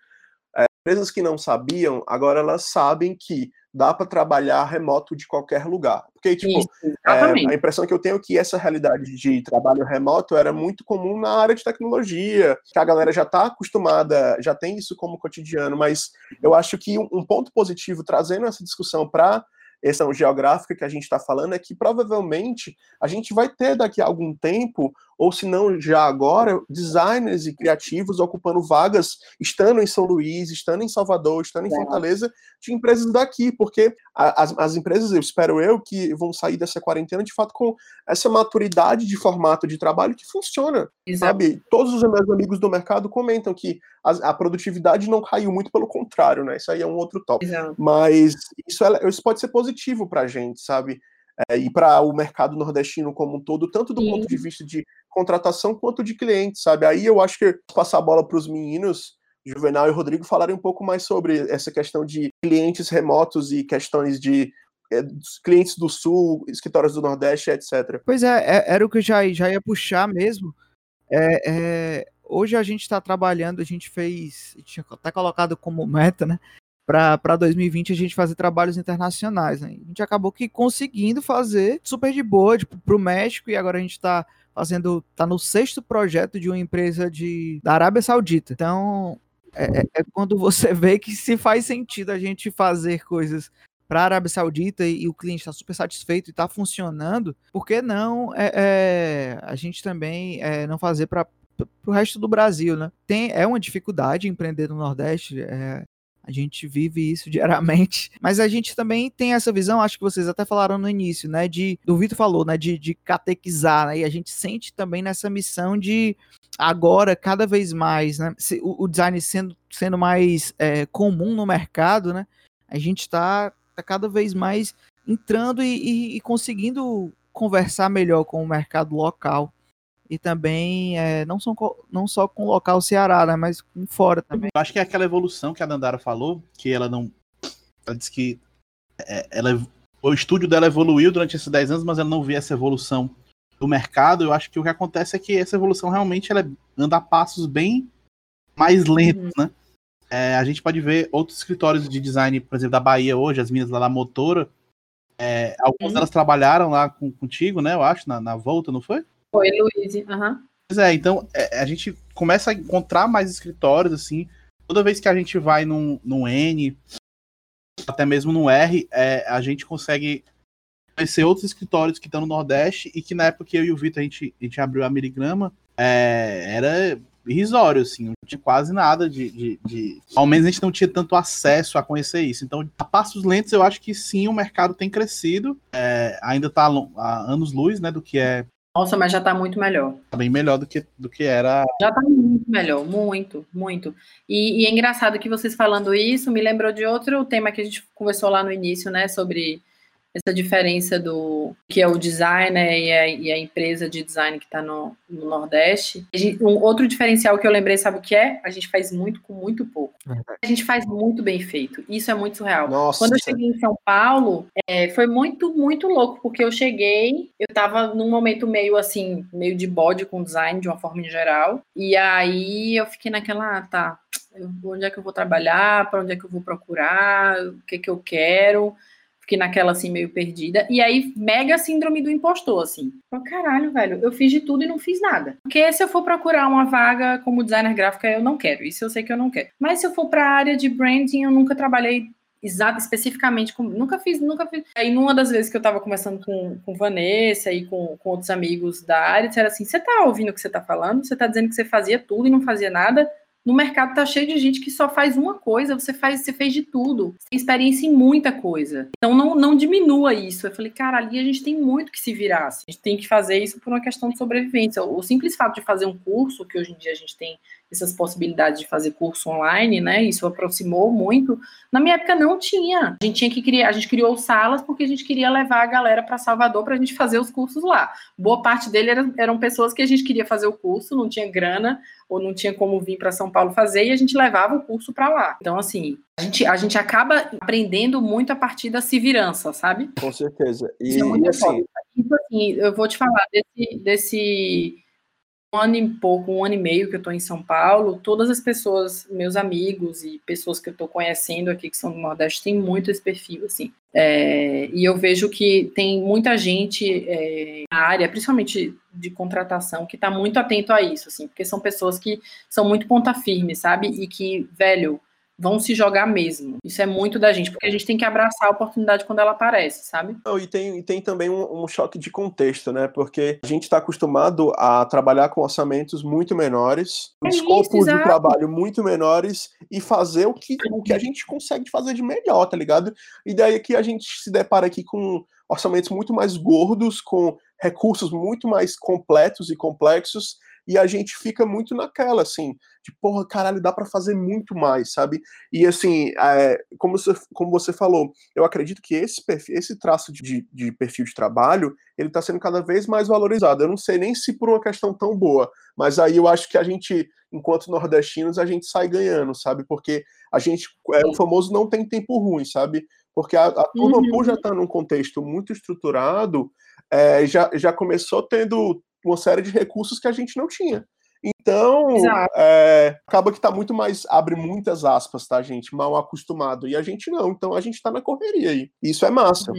É, empresas que não sabiam, agora elas sabem que dá para trabalhar remoto de qualquer lugar. Porque, tipo, Isso, é, a impressão que eu tenho é que essa realidade de trabalho remoto era muito comum na área de tecnologia, que a galera já está acostumada, já tem isso como cotidiano, mas eu acho que um, um ponto positivo, trazendo essa discussão para questão geográfica que a gente está falando é que provavelmente a gente vai ter daqui a algum tempo, ou se não já agora, designers e criativos ocupando vagas, estando em São Luís, estando em Salvador, estando em Fortaleza, de empresas daqui, porque as, as empresas, eu espero eu, que vão sair dessa quarentena de fato com essa maturidade de formato de trabalho que funciona, Exato. sabe? Todos os meus amigos do mercado comentam que a, a, produtividade não caiu muito, pelo contrário, né? Isso aí é um outro tópico. Mas isso, é, isso pode ser positivo para a gente, sabe? É, e para o mercado nordestino como um todo, tanto do Sim. ponto de vista de contratação quanto de clientes, sabe? Aí eu acho que passar a bola para os meninos, Juvenal e Rodrigo, falarem um pouco mais sobre essa questão de clientes remotos e questões de é, clientes do Sul, escritórios do Nordeste, etc. Pois é, é era o que eu já, já ia puxar mesmo. É, é, hoje a gente está trabalhando, a gente fez, tinha até colocado como meta, né? Para 2020 a gente fazer trabalhos internacionais. Né? A gente acabou que conseguindo fazer super de boa, tipo, para o México, e agora a gente está fazendo, tá no sexto projeto de uma empresa de, da Arábia Saudita. Então, é, é, é quando você vê que se faz sentido a gente fazer coisas para a Arábia Saudita e, e o cliente está super satisfeito e está funcionando, por que não é, é, a gente também é, não fazer para o resto do Brasil, né? Tem, é uma dificuldade empreender no Nordeste, é, a gente vive isso diariamente, mas a gente também tem essa visão, acho que vocês até falaram no início, né, de, o Vitor falou, né, de, de catequizar, né, e a gente sente também nessa missão de agora, cada vez mais, né, o, o design sendo, sendo mais é, comum no mercado, né, a gente está tá cada vez mais entrando e, e, e, conseguindo conversar melhor com o mercado local e também é, não, são, não só com o local Ceará, né, mas com fora também. Eu acho que é aquela evolução que a Dandara falou, que ela não. Ela disse que é, ela, o estúdio dela evoluiu durante esses 10 anos, mas ela não vê essa evolução do mercado. Eu acho que o que acontece é que essa evolução realmente ela anda a passos bem mais lentos, uhum. né? É, a gente pode ver outros escritórios de design, por exemplo, da Bahia hoje, as minas lá da Motora. É, algumas delas trabalharam lá com, contigo, né? Eu acho, na, na volta, não foi? Foi, Luiz. Uhum. Pois é, então é, a gente começa a encontrar mais escritórios, assim. Toda vez que a gente vai num, num N, até mesmo no R, é, a gente consegue conhecer outros escritórios que estão no Nordeste e que na época que eu e o Vitor a gente, a gente abriu a Miligrama, é, era irrisório, assim, não tinha quase nada de, de, de, Ao menos a gente não tinha tanto acesso a conhecer isso. Então, a passos lentos, eu acho que sim, o mercado tem crescido. É, ainda está a anos-luz, né, do que é. Nossa, mas já está muito melhor. Tá bem melhor do que, do que era. Já está muito melhor, muito, muito. E, e é engraçado que vocês falando isso me lembrou de outro tema que a gente conversou lá no início, né, sobre essa diferença do que é o designer e a, e a empresa de design que está no, no, Nordeste. Gente, um outro diferencial que eu lembrei, sabe o que é? A gente faz muito com muito pouco. A gente faz muito bem feito. Isso é muito surreal. Nossa. Quando eu cheguei em São Paulo, é, foi muito, muito louco, porque eu cheguei, eu estava num momento meio assim, meio de bode com design, de uma forma em geral. E aí eu fiquei naquela, ah, tá, onde é que eu vou trabalhar, para onde é que eu vou procurar, o que que eu quero fiquei naquela assim meio perdida. E aí, mega síndrome do impostor, assim. Caralho, velho, eu fiz de tudo e não fiz nada. Porque se eu for procurar uma vaga como designer gráfica, eu não quero. Isso eu sei que eu não quero. Mas se eu for para a área de branding, eu nunca trabalhei exato, especificamente com. Nunca fiz, nunca fiz. Aí, numa das vezes que eu tava conversando com, com Vanessa e com, com outros amigos da área, disseram assim: você tá ouvindo o que você tá falando? Você tá dizendo que você fazia tudo e não fazia nada? No mercado tá cheio de gente que só faz uma coisa, você faz, você fez de tudo. Você tem experiência em muita coisa. Então não, não diminua isso. Eu falei, cara, ali a gente tem muito que se virar. Assim. A gente tem que fazer isso por uma questão de sobrevivência. O simples fato de fazer um curso, que hoje em dia a gente tem essas possibilidades de fazer curso online, né? Isso aproximou muito. Na minha época não tinha. A gente tinha que criar, a gente criou salas porque a gente queria levar a galera para Salvador para a gente fazer os cursos lá. Boa parte dele eram, eram pessoas que a gente queria fazer o curso, não tinha grana ou não tinha como vir para São Paulo fazer e a gente levava o curso para lá. Então assim, a gente, a gente acaba aprendendo muito a partir da civirança, sabe? Com certeza. E, é e assim, tipo assim, eu vou te falar desse, desse um ano e pouco, um ano e meio que eu estou em São Paulo, todas as pessoas, meus amigos e pessoas que eu estou conhecendo aqui que são do Nordeste, têm muito esse perfil, assim. É, e eu vejo que tem muita gente é, na área, principalmente de contratação, que está muito atento a isso, assim, porque são pessoas que são muito ponta firme, sabe? E que, velho, vão se jogar mesmo. Isso é muito da gente, porque a gente tem que abraçar a oportunidade quando ela aparece, sabe? Não, e tem, e tem também um, um choque de contexto, né? Porque a gente está acostumado a trabalhar com orçamentos muito menores, É escopo isso, de trabalho muito menores e fazer o que, o que a gente consegue fazer de melhor, tá ligado? E daí que a gente se depara aqui com orçamentos muito mais gordos, com recursos muito mais completos e complexos, e a gente fica muito naquela, assim, de porra, caralho, dá para fazer muito mais, sabe? E assim, é, como, você, como você falou, eu acredito que esse, perfil, esse traço de, de perfil de trabalho, ele está sendo cada vez mais valorizado. Eu não sei nem se por uma questão tão boa, mas aí eu acho que a gente, enquanto nordestinos, a gente sai ganhando, sabe? Porque a gente, é, o famoso não tem tempo ruim, sabe? Porque a, a turma, Uhum. por já estar num contexto muito estruturado, é, já, já começou tendo uma série de recursos que a gente não tinha. Então, é, acaba que tá muito mais, abre muitas aspas, tá, gente? Mal acostumado. E a gente não, então a gente tá na correria aí. Isso é massa.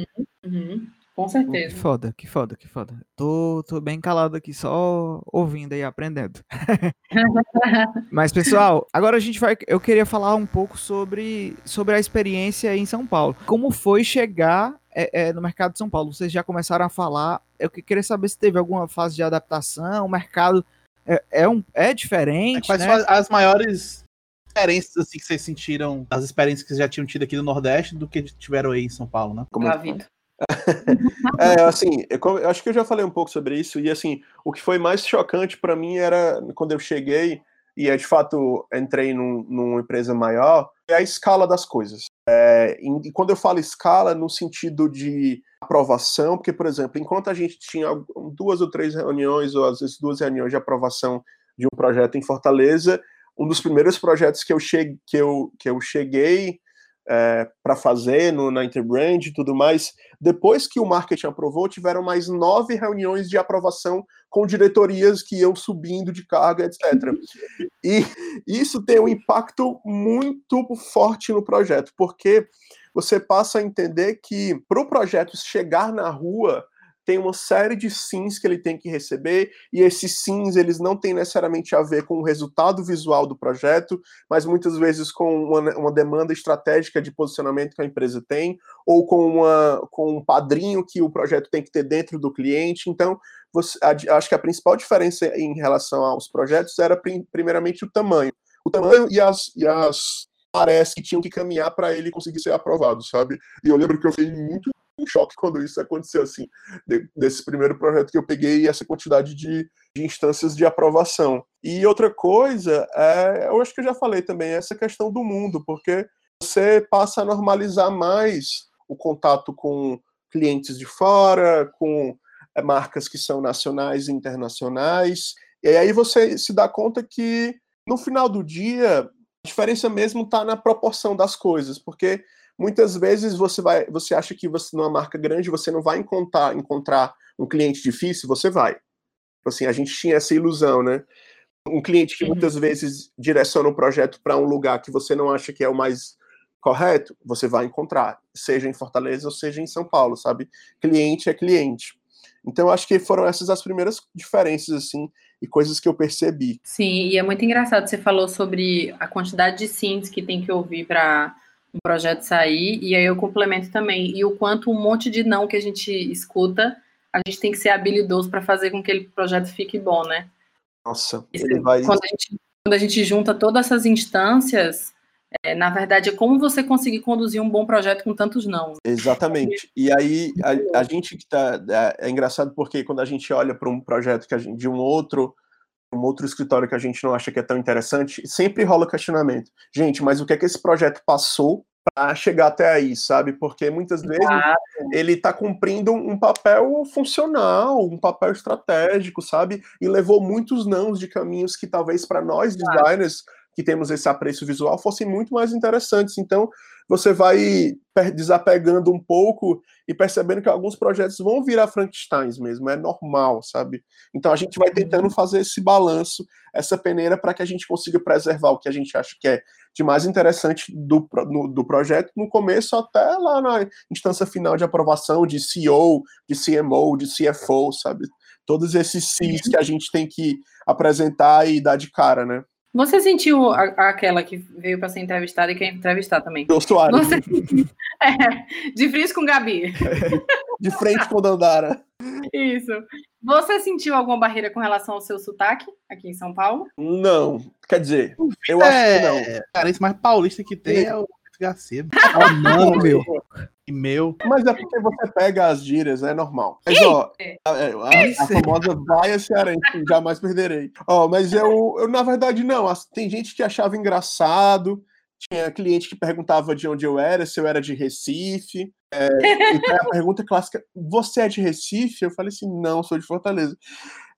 Uhum, com Que certeza. foda, que foda, que foda. Tô, tô bem calado aqui, só ouvindo e aprendendo. Mas, pessoal, agora a gente vai. Eu queria falar um pouco sobre, sobre a experiência em São Paulo. Como foi chegar é, é, no mercado de São Paulo? Vocês já começaram a falar. Eu que- queria saber se teve alguma fase de adaptação. O mercado é, é, um, é diferente. Quais né? são as- as maiores diferenças assim, que vocês sentiram das experiências que vocês já tinham tido aqui no Nordeste do que tiveram aí em São Paulo, né? Como Lá, Vitor. É, assim, eu, eu acho que eu já falei um pouco sobre isso, e assim, o que foi mais chocante pra mim era quando eu cheguei e eu, de fato entrei num, numa empresa maior, é a escala das coisas. É, e quando eu falo escala, no sentido de aprovação, porque, por exemplo, enquanto a gente tinha duas ou três reuniões, ou às vezes duas reuniões de aprovação de um projeto em Fortaleza, um dos primeiros projetos que eu, che que eu, que eu cheguei para fazer no, na Interbrand e tudo mais, depois que o marketing aprovou, tiveram mais nove reuniões de aprovação com diretorias que iam subindo de carga, etc. E isso tem um impacto muito forte no projeto, porque você passa a entender que para o projeto chegar na rua, tem uma série de sims que ele tem que receber, e esses sims eles não têm necessariamente a ver com o resultado visual do projeto, mas muitas vezes com uma, uma demanda estratégica de posicionamento que a empresa tem, ou com, uma, com um padrinho que o projeto tem que ter dentro do cliente. Então, você, a- acho que a principal diferença em relação aos projetos era, prim- primeiramente, o tamanho. O tamanho e as, e as áreas que tinham que caminhar para ele conseguir ser aprovado, sabe? E eu lembro que eu fiquei muito em choque quando isso aconteceu, assim, de- desse primeiro projeto que eu peguei e essa quantidade de, de instâncias de aprovação. E outra coisa, é, eu acho que eu já falei também, essa questão do mundo, porque você passa a normalizar mais o contato com clientes de fora, com é, marcas que são nacionais e internacionais, e aí você se dá conta que, no final do dia, a diferença mesmo está na proporção das coisas, porque muitas vezes você vai, você acha que você numa marca grande você não vai encontrar, encontrar um cliente difícil, você vai. Tipo Assim, a gente tinha essa ilusão, né? Um cliente que muitas vezes direciona o projeto para um lugar que você não acha que é o mais correto, você vai encontrar, seja em Fortaleza ou seja em São Paulo, sabe? Cliente é cliente. Então, acho que foram essas as primeiras diferenças, assim, e coisas que eu percebi. Sim, e é muito engraçado. Você falou sobre a quantidade de sims que tem que ouvir para um projeto sair, e aí eu complemento também. E o quanto um monte de não que a gente escuta, a gente tem que ser habilidoso para fazer com que aquele projeto fique bom, né? Nossa, Isso, ele vai. quando, a gente, quando a gente junta todas essas instâncias, é, na verdade, é como você conseguir conduzir um bom projeto com tantos não. Exatamente. E aí, a, a gente que tá. É, é engraçado porque quando a gente olha para um projeto que a gente, de um outro. Um outro escritório que a gente não acha que é tão interessante, sempre rola questionamento. Gente, mas o que é que esse projeto passou para chegar até aí, sabe? Porque muitas vezes ele está cumprindo um papel funcional, um papel estratégico, sabe? E levou muitos nãos de caminhos que talvez para nós designers que temos esse apreço visual fossem muito mais interessantes. Então, você vai desapegando um pouco e percebendo que alguns projetos vão virar Frankensteins mesmo, é normal, sabe? Então, a gente vai tentando fazer esse balanço, essa peneira, para que a gente consiga preservar o que a gente acha que é de mais interessante do, no- do projeto, no começo até lá na instância final de aprovação de CEO, de CMO, de CFO, sabe? Todos esses Cs que a gente tem que apresentar e dar de cara, né? Você sentiu a- aquela que veio para ser entrevistada e quer entrevistar também? Jô Soares, Você... É, de fris com Gabi. de frente com Dandara. Isso. Você sentiu alguma barreira com relação ao seu sotaque aqui em São Paulo? Não, quer dizer, eu acho que não. É, cara, esse mais paulista que tem é o Garcia. Ah, mano, meu. E meu. Mas é porque você pega as gírias, é normal. Mas, ó, a, a- a famosa vaia cearense, jamais perderei. Ó, mas eu, eu, na verdade, não. Tem gente que achava engraçado, tinha cliente que perguntava de onde eu era, se eu era de Recife. É, então a pergunta clássica, você é de Recife? Eu falei assim, não, sou de Fortaleza.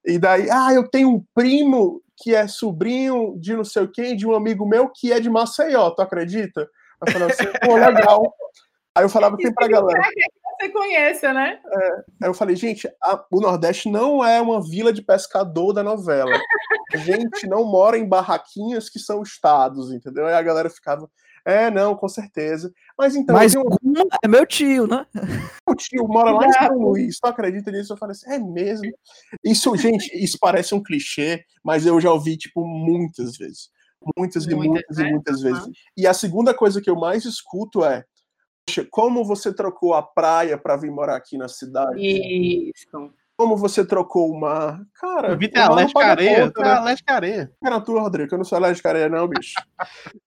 E daí, ah, eu tenho um primo que é sobrinho de não sei o quê, de um amigo meu que é de Maceió, tu acredita? Eu falei assim, pô, legal. Aí eu falava assim pra galera. Você conhece, né? Aí eu falei, gente, a- o Nordeste não é uma vila de pescador da novela. A gente não mora em barraquinhas que são estados, entendeu? Aí a galera ficava, é, não, com certeza. Mas então, Mas Guma é meu tio, né? um tio mora lá em São Luís, tu acredita nisso? Eu falei assim, é mesmo? Isso, gente, isso parece um clichê, mas eu já ouvi, tipo, muitas vezes. Muitas e Muitas, muitas e né? muitas vezes. Aham. E a segunda coisa que eu mais escuto é, "Poxa, como você trocou a praia para vir morar aqui na cidade? Isso. Como você trocou o mar? Cara, O Vitor é alérgico à paga areia. conta, Tu é né? alérgico à areia. Fica na tua, Rodrigo, eu não sou alérgico à areia, não, bicho.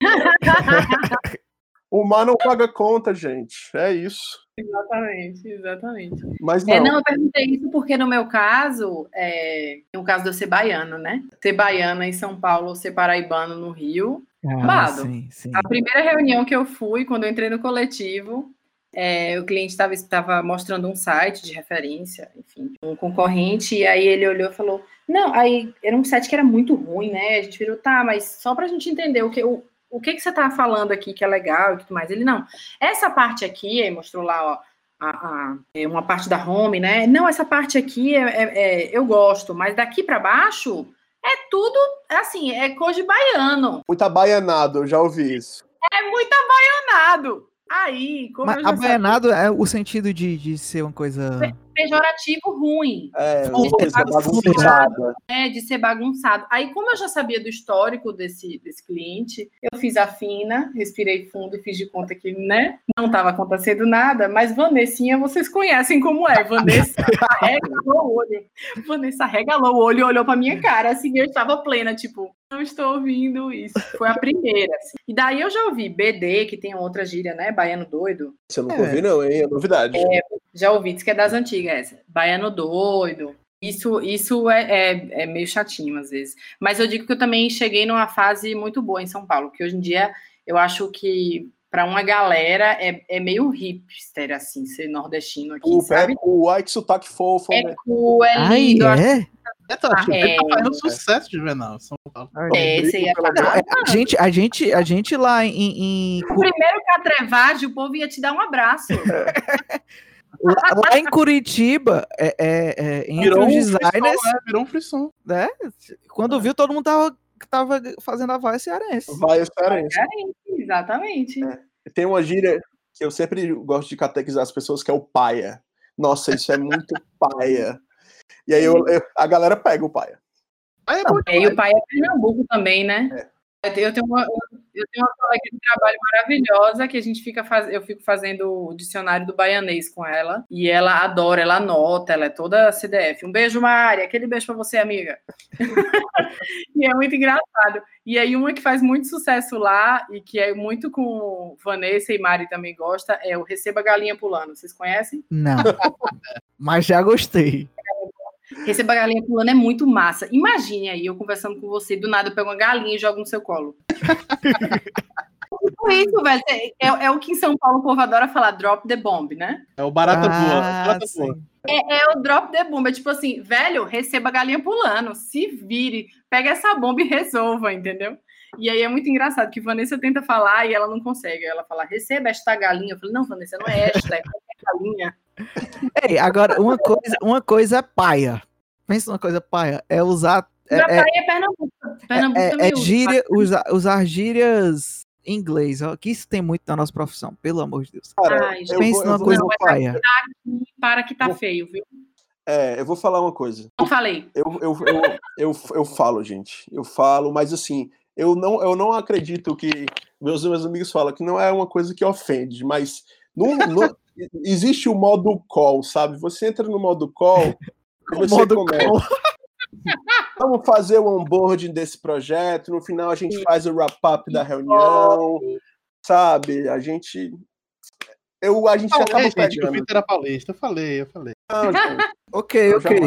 o mar não paga conta, gente. É isso. Exatamente, exatamente. Mas não. É, não, eu perguntei isso porque no meu caso, é, no caso de eu ser baiano, né? Ser baiana em São Paulo, ou ser paraibano no Rio. Ah, sim, sim. A primeira reunião que eu fui, quando eu entrei no coletivo, é, o cliente estava mostrando um site de referência, enfim, um concorrente, e aí ele olhou e falou: Não, aí era um site que era muito ruim, né? A gente virou, tá, mas só para a gente entender o que, o, o que, que você tá falando aqui que é legal e tudo mais. Ele, não, essa parte aqui, aí mostrou lá, ó. a- a- é uma parte da home, né? Não, essa parte aqui é, é- é- eu gosto, mas daqui para baixo é tudo assim, é cor de baiano. Muito abaianado, eu já ouvi isso. É muito abaianado. Aí, como Mas eu já sabia, abaianado é o sentido de, de ser uma coisa. Pejorativo ruim, É, uma coisa fundo. bagunçada. né, de ser bagunçado. Aí, como eu já sabia do histórico desse, desse cliente, eu fiz a fina, respirei fundo e fiz de conta que, né, não estava acontecendo nada, mas Vanessinha, vocês conhecem como é. Vanessa arregalou o olho. Vanessa arregalou o olho e olhou pra minha cara, assim, eu estava plena, tipo, não estou ouvindo isso. Foi a primeira, assim. E daí eu já ouvi BD, que tem outra gíria, né, baiano doido, Você nunca É. ouviu, não, hein? É novidade. Já ouvi, diz que é das antigas essa. Baiano doido. Isso, isso é, é, é meio chatinho às vezes. Mas eu digo que eu também cheguei numa fase muito boa em São Paulo, que hoje em dia eu acho que para uma galera é, é meio hipster, assim, ser nordestino aqui, O, sabe? pé, o ai, que sotaque fofo, É né? cool, é Ai, lindo. acho é? É, tá, tipo, É. ele tá fazendo sucesso de Juvenal, São Paulo. É, é pra- Não, é, a, gente, a, gente, a gente lá em, em- O primeiro catrevagem, o povo ia te dar um abraço. lá, lá em Curitiba, é, é, é, entre Virou os um designers, frisson, é, virou um frisson. né? Quando viu, todo mundo tava, tava fazendo a voz cearense. Vai cearense. Exatamente. Tem uma gíria que eu sempre gosto de catequizar as pessoas, que é o paia. Nossa, isso é muito paia. E aí eu- eu- a galera pega o paia. Aí é É, e o pai é Pernambuco também, né? Eu tenho- Eu tenho, uma, eu tenho uma colega de trabalho maravilhosa que a gente fica faz, eu fico fazendo o dicionário do baianês com ela e ela adora, ela anota, ela é toda CDF. Um beijo, Mari, aquele beijo pra você, amiga. e é muito engraçado. E aí uma que faz muito sucesso lá e que é muito com Vanessa e Mari também gosta é o Receba Galinha Pulando. Vocês conhecem? Não. Mas já gostei. Receba Galinha Pulando é muito massa. Imagine aí eu conversando com você, do nada eu pego uma galinha e jogo no seu colo. Tipo isso, velho. É, é o que em São Paulo o povo adora falar drop the bomb, né? É o barata Ah, boa. Boa. É o drop the bomb. É tipo assim, velho, receba a galinha pulando. Se vire, pega essa bomba e resolva, entendeu? E aí é muito engraçado que Vanessa tenta falar e ela não consegue. Ela fala, receba esta galinha. Eu falei, não, Vanessa, não é esta, é Ei, agora, uma coisa, uma coisa é paia. Pensa numa coisa paia. É usar. É, é, tá aí é Pernambuco. Pernambuco é, é usa. gíria, usar, usar gírias em inglês. Ó, que isso tem muito na nossa profissão, pelo amor de Deus. Cara, Ai, vou, numa coisa não, paia. Para que tá feio, viu? é, eu vou falar uma coisa. Não falei. Eu, eu, eu, eu, eu falo, gente. Eu falo, mas assim, eu não, eu não acredito que meus, meus amigos falam que não é uma coisa que ofende, mas no, no, existe o modo call, sabe? Você entra no modo call e você modo começa. call. Vamos fazer o onboarding desse projeto. No final a gente faz o wrap-up da reunião, sabe? A gente. Eu, a gente Falei, acaba gente, que o pegando. Vitor era paulista. Eu falei, eu falei. Não, Ok, eu ok.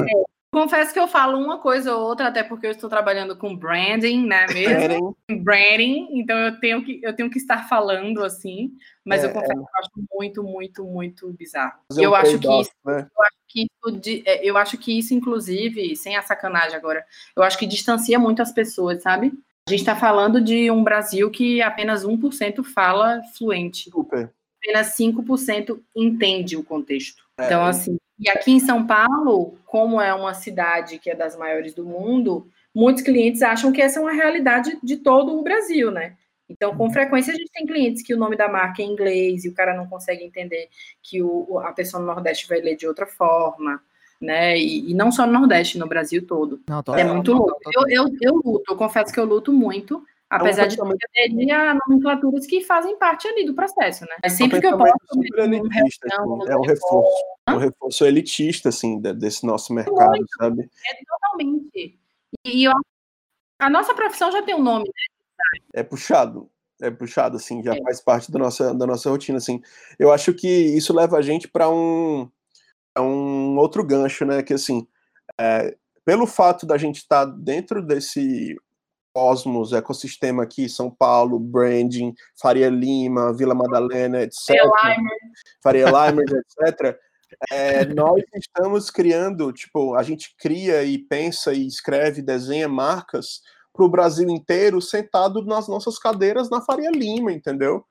Confesso que eu falo uma coisa ou outra, até porque eu estou trabalhando com branding, né mesmo? Branding, então eu tenho que, eu tenho que estar falando assim, mas É, eu confesso que eu acho muito, muito, muito bizarro. fazer eu um acho que isso né? que isso, é, eu acho que isso, inclusive, sem a sacanagem agora, eu acho que distancia muito as pessoas, sabe? A gente está falando de um Brasil que apenas 1% fala fluente, Super. apenas 5% entende o contexto. É, Então, assim, e aqui em São Paulo, como é uma cidade que é das maiores do mundo, muitos clientes acham que essa é uma realidade de todo o Brasil, né? Então, com frequência, a gente tem clientes que o nome da marca é em inglês e o cara não consegue entender que o, a pessoa no Nordeste vai ler de outra forma, né? E, e não só no Nordeste, no Brasil todo. Não, tô- É muito louco. Eu, eu, eu luto, eu confesso que eu luto muito, apesar de pensamento- ter a nomenclaturas que fazem parte ali do processo, né? Mas sempre um que eu posso, super elitista, assim, é um reforço. É um reforço elitista, assim, de- desse nosso mercado, sabe? É totalmente. E eu, a nossa profissão já tem um nome, né? é puxado. É puxado, assim, já É. faz parte da nossa, da nossa rotina, assim. Eu acho que isso leva a gente para um, pra um outro gancho, né? Que, assim, é, pelo fato da gente estar dentro desse cosmos, ecossistema aqui, São Paulo, branding, Faria Lima, Vila Madalena, etc. Faria Limers, etc. é, nós estamos criando, tipo, a gente cria e pensa e escreve, desenha marcas para o Brasil inteiro sentado nas nossas cadeiras na Faria Lima, entendeu?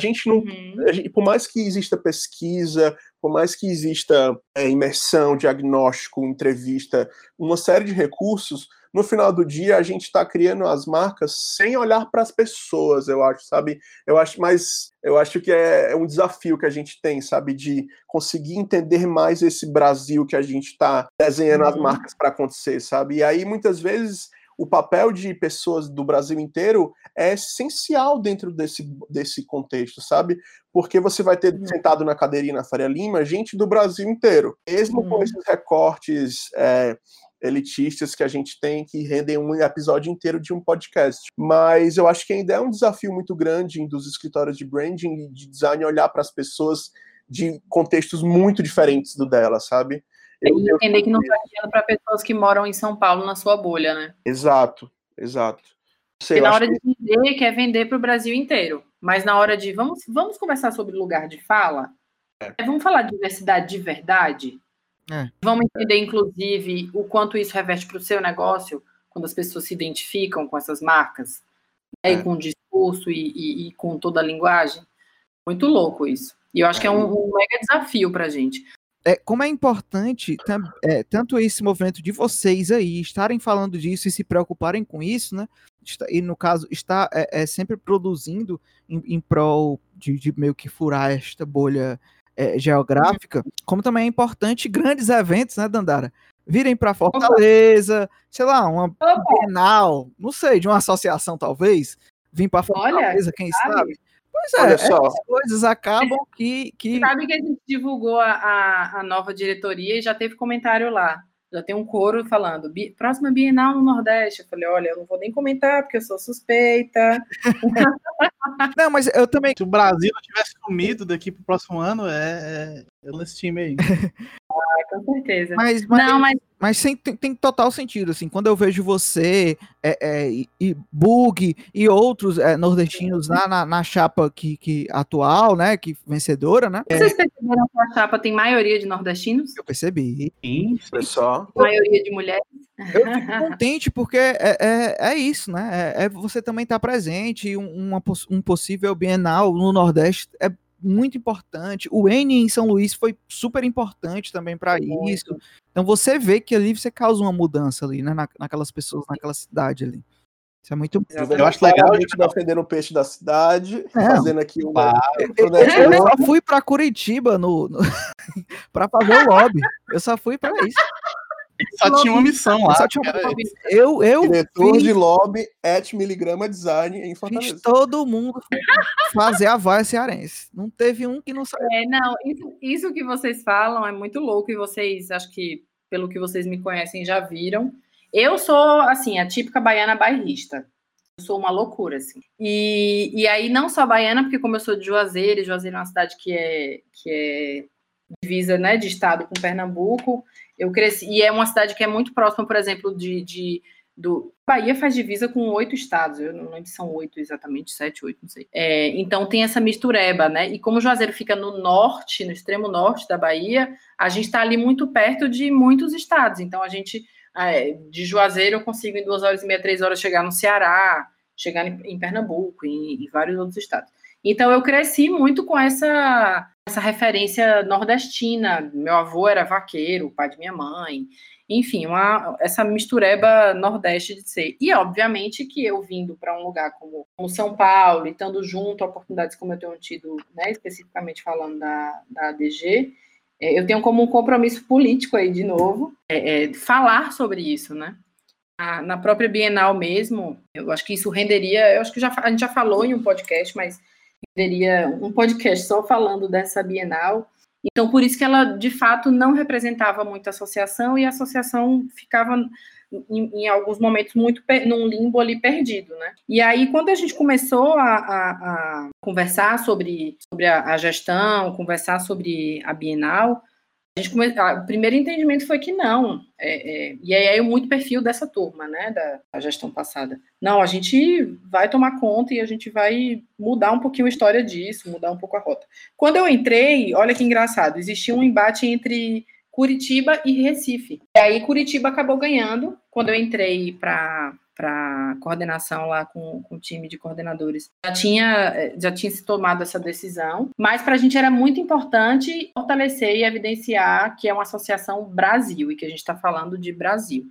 A gente não Uhum. a gente- por mais que exista pesquisa, por mais que exista é, imersão, diagnóstico, entrevista, uma série de recursos, no final do dia a gente está criando as marcas sem olhar para as pessoas, eu acho, sabe? Eu acho, mas eu acho que é, é um desafio que a gente tem, sabe, de conseguir entender mais esse Brasil que a gente está desenhando as Uhum. marcas para acontecer, sabe? E aí muitas vezes o papel de pessoas do Brasil inteiro é essencial dentro desse, desse contexto, sabe? Porque você vai ter Uhum. sentado na cadeirinha na Faria Lima gente do Brasil inteiro, mesmo com Uhum. esses recortes é, elitistas que a gente tem que rendem um episódio inteiro de um podcast. Mas eu acho que ainda é um desafio muito grande dos escritórios de branding e de design olhar para as pessoas de contextos muito diferentes do dela, sabe? Eu- E eu- entender que não está enviando para pessoas que moram em São Paulo na sua bolha, né? Exato, exato. Sei, Porque na hora que- de vender, quer vender para o Brasil inteiro. Mas na hora de vamos, vamos conversar sobre lugar de fala. É, vamos falar de diversidade de verdade. É. Vamos entender, inclusive, o quanto isso reveste para o seu negócio, quando as pessoas se identificam com essas marcas, né, É. e com o discurso e, e- e com toda a linguagem. Muito louco isso. E eu acho que é um, um mega desafio para a gente. é, como é importante tam- é, tanto esse movimento de vocês aí estarem falando disso e se preocuparem com isso, né? E no caso, está é, é, sempre produzindo em, em prol de, de meio que furar esta bolha é, geográfica, como também é importante grandes eventos, né, Dandara? Virem para Fortaleza, sei lá, uma Bienal, não sei, de uma associação talvez, vir para Fortaleza, quem sabe? sabe? Pois é, Olha só. essas coisas acabam que, que Sabe que a gente divulgou a, a, a nova diretoria e já teve comentário lá. Já tem um coro falando, "Bi- próxima Bienal no Nordeste. Eu falei, olha, eu não vou nem comentar, porque eu sou suspeita. Não, mas eu também. Se o Brasil não tivesse comido daqui pro próximo ano, é, é eu nesse time aí. Com certeza. Mas, mas, Não, mas mas tem, tem total sentido, assim, quando eu vejo você é, é, e, e Bug e outros é, nordestinos lá na, na chapa que, que atual, né, que vencedora, né, vocês perceberam que a chapa tem maioria de nordestinos? eu percebi. Sim, só. Maioria de mulheres? Eu fico contente porque é, é, é isso, né, é, é você também estar presente, um, uma um possível Bienal no Nordeste é muito importante, o N em São Luís foi super importante também para isso, então você vê que ali você causa uma mudança ali, né, na, naquelas pessoas, naquela cidade ali. Isso é muito Eu acho legal, Claramente defendendo o peixe da cidade, É. fazendo aqui uma. Eu, eu só fui pra Curitiba no, no para fazer o lobby. Eu só fui pra isso. Só tinha uma missão lá. Só tinha uma- Eu, eu Diretor fiz, de lobby at Miligrama Design em fiz Fortaleza. todo mundo fazer a vaia cearense. Não teve um que não saiu. É, não, isso, isso que vocês falam é muito louco e vocês, acho que pelo que vocês me conhecem, já viram. Eu sou, assim, a típica baiana bairrista. Eu sou uma loucura, assim. E, e aí, não só baiana, porque como eu sou de Juazeiro, e Juazeiro é uma cidade que é, que é divisa, né, de estado com Pernambuco, eu cresci, e é uma cidade que é muito próxima, por exemplo, de, de do Bahia faz divisa com oito estados, eu não lembro se são oito exatamente, sete, oito, não sei. É, então tem essa mistureba, né? E como Juazeiro fica no norte, no extremo norte da Bahia, a gente está ali muito perto de muitos estados. Então a gente é, de Juazeiro eu consigo em duas horas e meia, três horas chegar no Ceará, chegar em, Pernambuco, em, em vários outros estados. Então eu cresci muito com essa essa referência nordestina. Meu avô era vaqueiro, pai de minha mãe enfim, uma, essa mistureba nordeste de ser. E, obviamente, que eu vindo para um lugar como, como, São Paulo e estando junto a oportunidades como eu tenho tido, né, especificamente falando da, da ADG, é, eu tenho como um compromisso político aí, de novo, é, é, falar sobre isso, né? A, na própria Bienal mesmo, eu acho que isso renderia, eu acho que já, a gente já falou em um podcast, mas renderia um podcast só falando dessa Bienal, então, por isso que ela, de fato, não representava muito a associação e a associação ficava, em, em alguns momentos, muito num limbo ali perdido, né? E aí, quando a gente começou a, a, a conversar sobre, sobre a, a, gestão, conversar sobre a Bienal, gente come... o primeiro entendimento foi que não. É, é... e aí é muito perfil dessa turma, né, da, gestão passada. Não, a gente vai tomar conta e a gente vai mudar um pouquinho a história disso, mudar um pouco a rota. Quando eu entrei, olha que engraçado, existia um embate entre Curitiba e Recife. E aí Curitiba acabou ganhando. Quando eu entrei para para coordenação lá com, com, o time de coordenadores. Já tinha, já tinha se tomado essa decisão, mas para a gente era muito importante fortalecer e evidenciar que é uma associação Brasil e que a gente está falando de Brasil.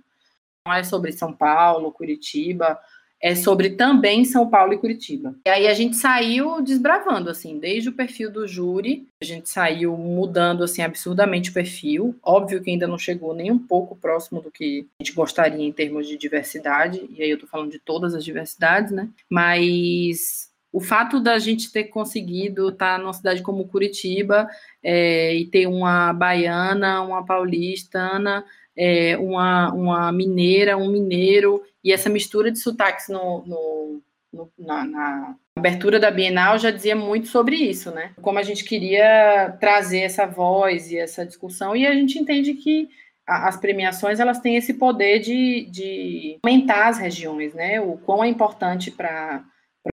Não é sobre São Paulo, Curitiba, é sobre também São Paulo e Curitiba. E aí a gente saiu desbravando, assim, desde o perfil do júri, a gente saiu mudando, assim, absurdamente o perfil. Óbvio que ainda não chegou nem um pouco próximo do que a gente gostaria em termos de diversidade, e aí eu tô falando de todas as diversidades, né? Mas o fato da gente ter conseguido estar numa cidade como Curitiba é, e ter uma baiana, uma paulistana, é, uma, uma mineira, um mineiro, e essa mistura de sotaques no, no, no na, na, abertura da Bienal já dizia muito sobre isso, né? Como a gente queria trazer essa voz e essa discussão, e a gente entende que as premiações elas têm esse poder de, de aumentar as regiões, né? O quão é importante para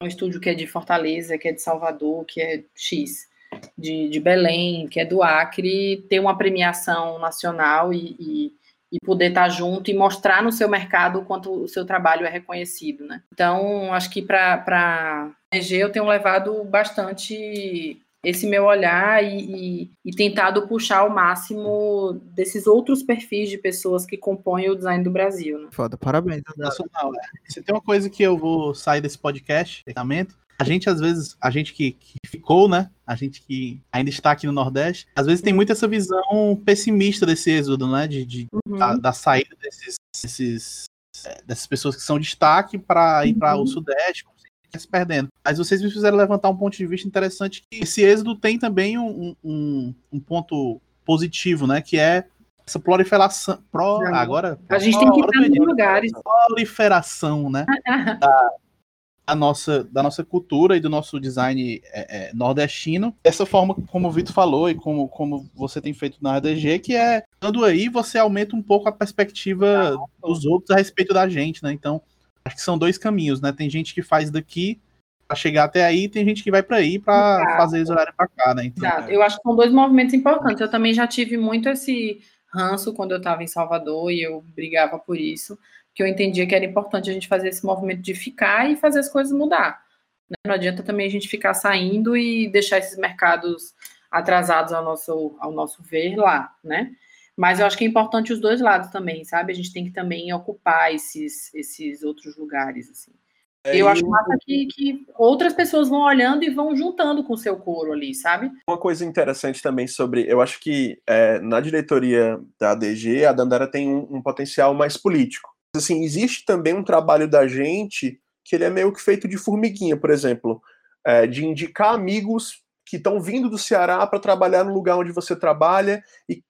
um estúdio que é de Fortaleza, que é de Salvador, que é X, de, de Belém, que é do Acre, ter uma premiação nacional e, e e poder estar junto e mostrar no seu mercado o quanto o seu trabalho é reconhecido, né? Então, acho que para a EG eu tenho levado bastante esse meu olhar e, e, e, tentado puxar ao máximo desses outros perfis de pessoas que compõem o design do Brasil. Né? Foda, parabéns. Nacional, é. Se tem uma coisa que eu vou sair desse podcast, a gente às vezes, a gente que, que, ficou, né? A gente que ainda está aqui no Nordeste, às vezes tem muito essa visão pessimista desse êxodo, né? De, de uhum. da, da, saída desses, desses, dessas pessoas que são destaque para ir para uhum. o Sudeste, se perdendo. Mas vocês me fizeram levantar um ponto de vista interessante que esse êxodo tem também um, um, um ponto positivo, né? Que é essa proliferação. Pro, agora. A gente tem que estar nos lugares. Proliferação, né? da, da nossa, da nossa cultura e do nosso design é, é, nordestino. Dessa forma, como o Vitor falou e como, como você tem feito na ADG, que é, dando aí, você aumenta um pouco a perspectiva ah, dos outros a respeito da gente, né? Então, acho que são dois caminhos, né? Tem gente que faz daqui para chegar até aí, tem gente que vai para aí para fazer eles olharem para cá, né? Então, Exato. Eu acho que são dois movimentos importantes. Eu também já tive muito esse ranço quando eu estava em Salvador e eu brigava por isso que eu entendia que era importante a gente fazer esse movimento de ficar e fazer as coisas mudar. Né? Não adianta também a gente ficar saindo e deixar esses mercados atrasados ao nosso, ao nosso ver lá, né? Mas eu acho que é importante os dois lados também, sabe? A gente tem que também ocupar esses, esses outros lugares, assim. É, eu acho massa que, que, outras pessoas vão olhando e vão juntando com o seu coro ali, sabe? Uma coisa interessante também sobre. Eu acho que é, na diretoria da ADG, a Dandara tem um, um, potencial mais político. Assim, existe também um trabalho da gente que ele é meio que feito de formiguinha, por exemplo, é, de indicar amigos que estão vindo do Ceará para trabalhar no lugar onde você trabalha e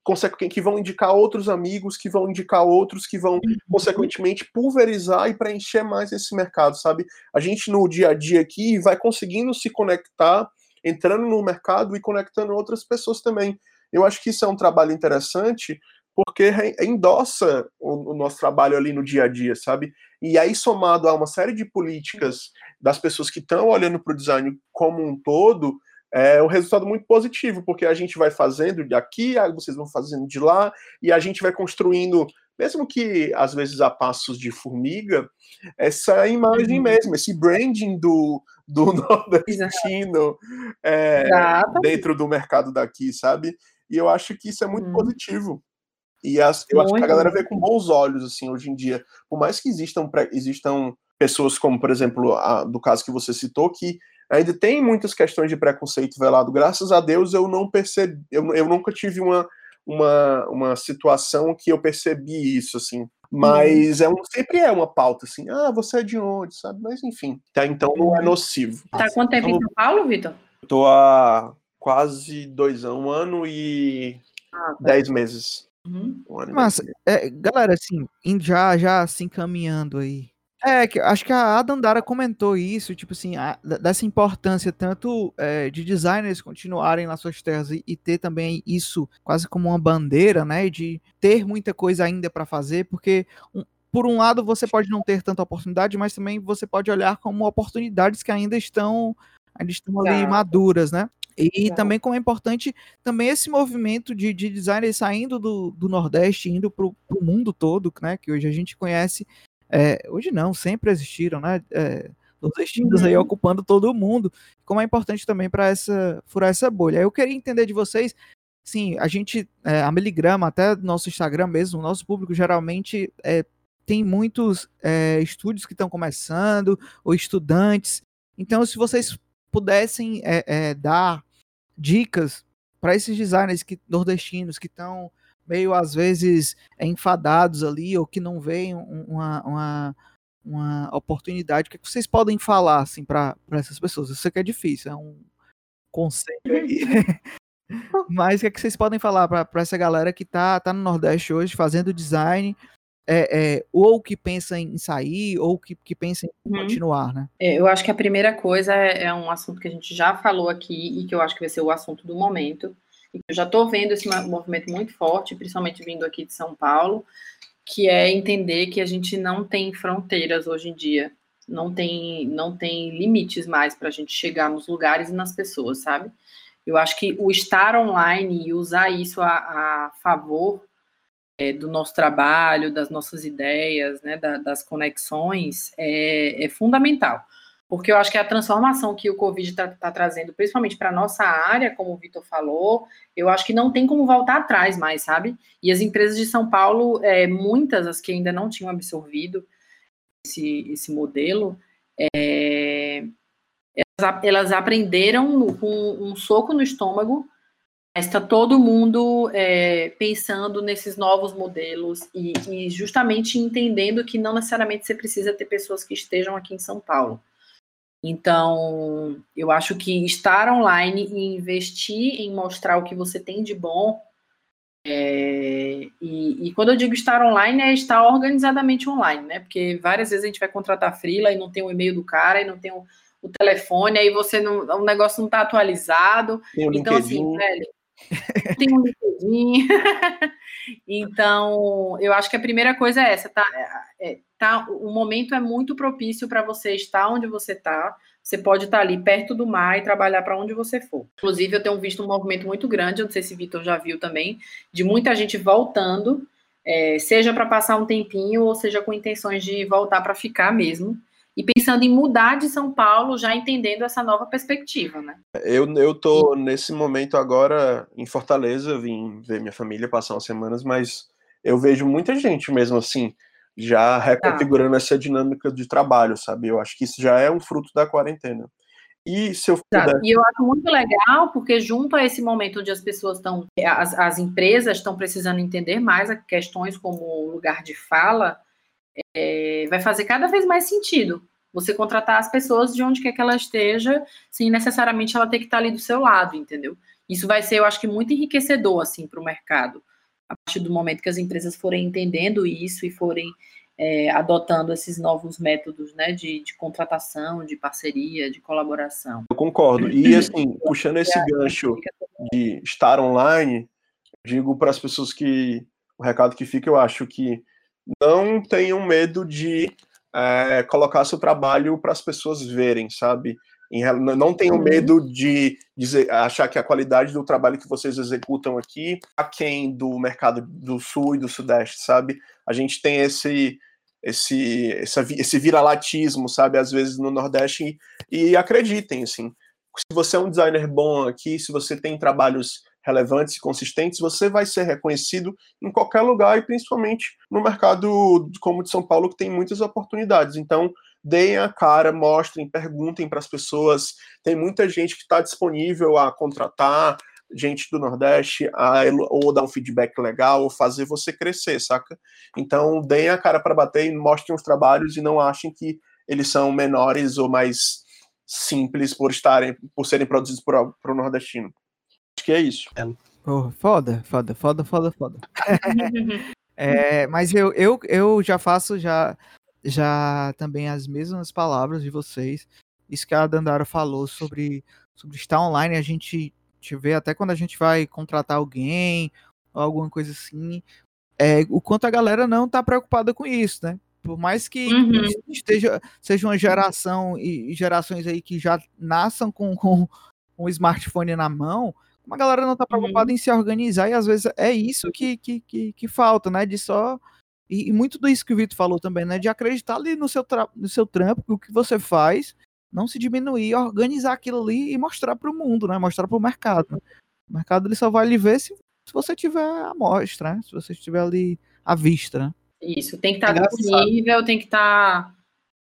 que vão indicar outros amigos, que vão indicar outros, que vão uhum. consequentemente pulverizar e preencher mais esse mercado, sabe? A gente no dia a dia aqui vai conseguindo se conectar, entrando no mercado e conectando outras pessoas também. Eu acho que isso é um trabalho interessante porque endossa o, o nosso trabalho ali no dia a dia, sabe? E aí somado a uma série de políticas das pessoas que estão olhando para o design como um todo, é um resultado muito positivo, porque a gente vai fazendo de aqui, vocês vão fazendo de lá, e a gente vai construindo, mesmo que às vezes a passos de formiga, essa imagem uhum. mesmo, esse branding do, do nordestino é, dentro do mercado daqui, sabe? E eu acho que isso é muito uhum. positivo. E as, eu acho que a galera vê com bons olhos, assim, hoje em dia. Por mais que existam, existam pessoas como, por exemplo, a, do caso que você citou, que ainda tem muitas questões de preconceito velado. Graças a Deus eu não percebi, eu, eu nunca tive uma, uma, uma situação que eu percebi isso, assim. Mas é um, sempre é uma pauta, assim, ah, você é de onde, sabe? Mas enfim, tá, então não é uhum. nocivo. Tá quanto tempo então, em São Paulo, Vitor? Tô há quase dois anos, um ano e ah, tá. dez meses. Uhum. Um Mas, é, galera, assim, já, já se encaminhando aí é, que acho que a Dandara comentou isso, tipo assim, a, dessa importância tanto é, de designers continuarem nas suas terras e, e, ter também isso quase como uma bandeira, né, de ter muita coisa ainda para fazer, porque um, por um lado você pode não ter tanta oportunidade, mas também você pode olhar como oportunidades que ainda estão, ainda estão ali maduras, né? E também como é importante também esse movimento de, de designers saindo do, do Nordeste, indo para o mundo todo, né? Que hoje a gente conhece é, hoje não, sempre existiram, né? É, nordestinos uhum. aí ocupando todo o mundo, como é importante também para essa furar essa bolha. Eu queria entender de vocês, sim, a gente, é, a Miligrama, até nosso Instagram mesmo, nosso público geralmente é, tem muitos é, estúdios que estão começando, ou estudantes. Então, se vocês pudessem é, é, dar dicas para esses designers que, nordestinos que estão meio às vezes enfadados ali ou que não veem uma, uma, uma oportunidade, o que, é que vocês podem falar assim para essas pessoas? Eu sei que é difícil, é um conselho aí. Mas o que, é que vocês podem falar para essa galera que tá, tá no Nordeste hoje fazendo design, é, é, ou que pensa em sair, ou que, que pensa em uhum. continuar, né? É, eu acho que a primeira coisa é, é, um assunto que a gente já falou aqui e que eu acho que vai ser o assunto do momento, eu já estou vendo esse movimento muito forte, principalmente vindo aqui de São Paulo, que é entender que a gente não tem fronteiras hoje em dia, não tem, não tem limites mais para a gente chegar nos lugares e nas pessoas, sabe? Eu acho que o estar online e usar isso a, a favor é, do nosso trabalho, das nossas ideias, né, da, das conexões, é, é fundamental porque eu acho que a transformação que o Covid está tá trazendo, principalmente para a nossa área, como o Vitor falou, eu acho que não tem como voltar atrás mais, sabe? E as empresas de São Paulo, é, muitas as que ainda não tinham absorvido esse, esse modelo, é, elas, elas, aprenderam com um soco no estômago, está todo mundo é, pensando nesses novos modelos e, e justamente entendendo que não necessariamente você precisa ter pessoas que estejam aqui em São Paulo então, eu acho que estar online e investir em mostrar o que você tem de bom. É, e, e, quando eu digo estar online, é estar organizadamente online, né? Porque várias vezes a gente vai contratar freela e não tem o e-mail do cara e não tem o, o telefone, aí você não, o negócio não está atualizado. então, assim, velho, tem um LinkedIn. então, eu acho que a primeira coisa é essa, tá? É, tá o momento é muito propício para você estar onde você está. Você pode estar ali perto do mar e trabalhar para onde você for. Inclusive, eu tenho visto um movimento muito grande, eu não sei se o Vitor já viu também, de muita gente voltando, é, seja para passar um tempinho, ou seja com intenções de voltar para ficar mesmo e pensando em mudar de São Paulo, já entendendo essa nova perspectiva, né? Eu, eu tô nesse momento agora em Fortaleza, vim ver minha família passar umas semanas, mas eu vejo muita gente mesmo assim, já reconfigurando essa dinâmica de trabalho, sabe? Eu acho que isso já é um fruto da quarentena. E se eu puder... E eu acho muito legal, porque junto a esse momento onde as pessoas estão, as, as empresas estão precisando entender mais questões como lugar de fala, é, vai fazer cada vez mais sentido você contratar as pessoas de onde quer que ela esteja, sem necessariamente ela ter que estar ali do seu lado, entendeu? Isso vai ser, eu acho que, muito enriquecedor, assim, para o mercado. A partir do momento que as empresas forem entendendo isso e forem é, adotando esses novos métodos né, de, de, contratação, de parceria, de colaboração. Eu concordo. E assim, puxando esse gancho de estar online, digo para as pessoas que o recado que fica, eu acho que não tenham medo de é, colocar seu trabalho para as pessoas verem, sabe? não tenham uhum. medo de dizer, achar que a qualidade do trabalho que vocês executam aqui aquém do mercado do sul e do sudeste, sabe? A gente tem esse esse esse viralatismo, sabe, às vezes no Nordeste e, e acreditem, assim, se você é um designer bom aqui, se você tem trabalhos relevantes e consistentes, você vai ser reconhecido em qualquer lugar e principalmente no mercado como de São Paulo que tem muitas oportunidades. Então, deem a cara, mostrem, perguntem para as pessoas. Tem muita gente que está disponível a contratar, gente do Nordeste, a, ou dar um feedback legal, ou fazer você crescer, saca? Então, deem a cara para bater e mostrem os trabalhos e não achem que eles são menores ou mais simples por estarem, por serem produzidos por, por um nordestino. Acho que é isso. Oh, foda, foda, foda, foda, foda. é, mas eu, eu, eu já faço já já também as mesmas palavras de vocês. Isso que a Dandara falou sobre, sobre estar online, a gente, te vê até quando a gente vai contratar alguém, ou alguma coisa assim, é, o quanto a galera não está preocupada com isso, né? Por mais que uhum. esteja, seja uma geração e gerações aí que já nasçam com, com um smartphone na mão, a galera não está preocupada uhum. em se organizar e às vezes é isso que, que, que, que falta, né? De só e, e muito disso que o Vitor falou também, né? De acreditar ali no seu, no seu trampo, o que você faz, não se diminuir, organizar aquilo ali e mostrar para o mundo, né? Mostrar para o mercado. O mercado ele só vai lhe ver se, se você tiver a mostra, né? Se você estiver ali à vista, né? Isso, tem que estar tá é disponível, tem que estar tá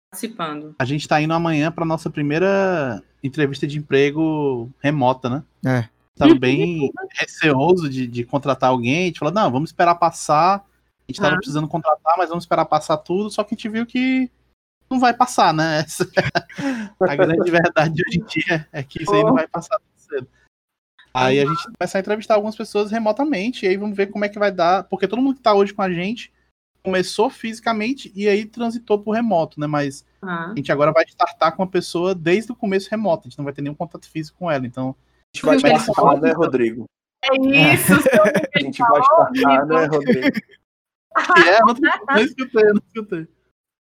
participando. A gente está indo amanhã para nossa primeira entrevista de emprego remota, né? É. Tava bem receoso de, de contratar alguém. A gente falou, não, vamos esperar passar a gente tava ah. precisando contratar, mas vamos esperar passar tudo, só que a gente viu que não vai passar, né? Essa, a grande verdade de hoje em dia é que isso aí não vai passar cedo. Aí a gente vai começar a entrevistar algumas pessoas remotamente, e aí vamos ver como é que vai dar, porque todo mundo que tá hoje com a gente começou fisicamente e aí transitou pro remoto, né? Mas ah. a gente agora vai startar com uma pessoa desde o começo remoto, a gente não vai ter nenhum contato físico com ela, então... A gente vai startar, né, Rodrigo? É isso, a gente vai startar, né, Rodrigo? é, não, escutei, não escutei.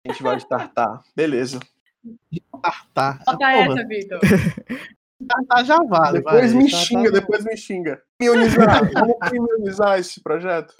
A gente vai startar. Beleza. Startar. Bota essa, Vitor. Startar já vale. Depois vai. me startar xinga, tá depois me xinga. Mionizar. Vamos mionizar esse projeto.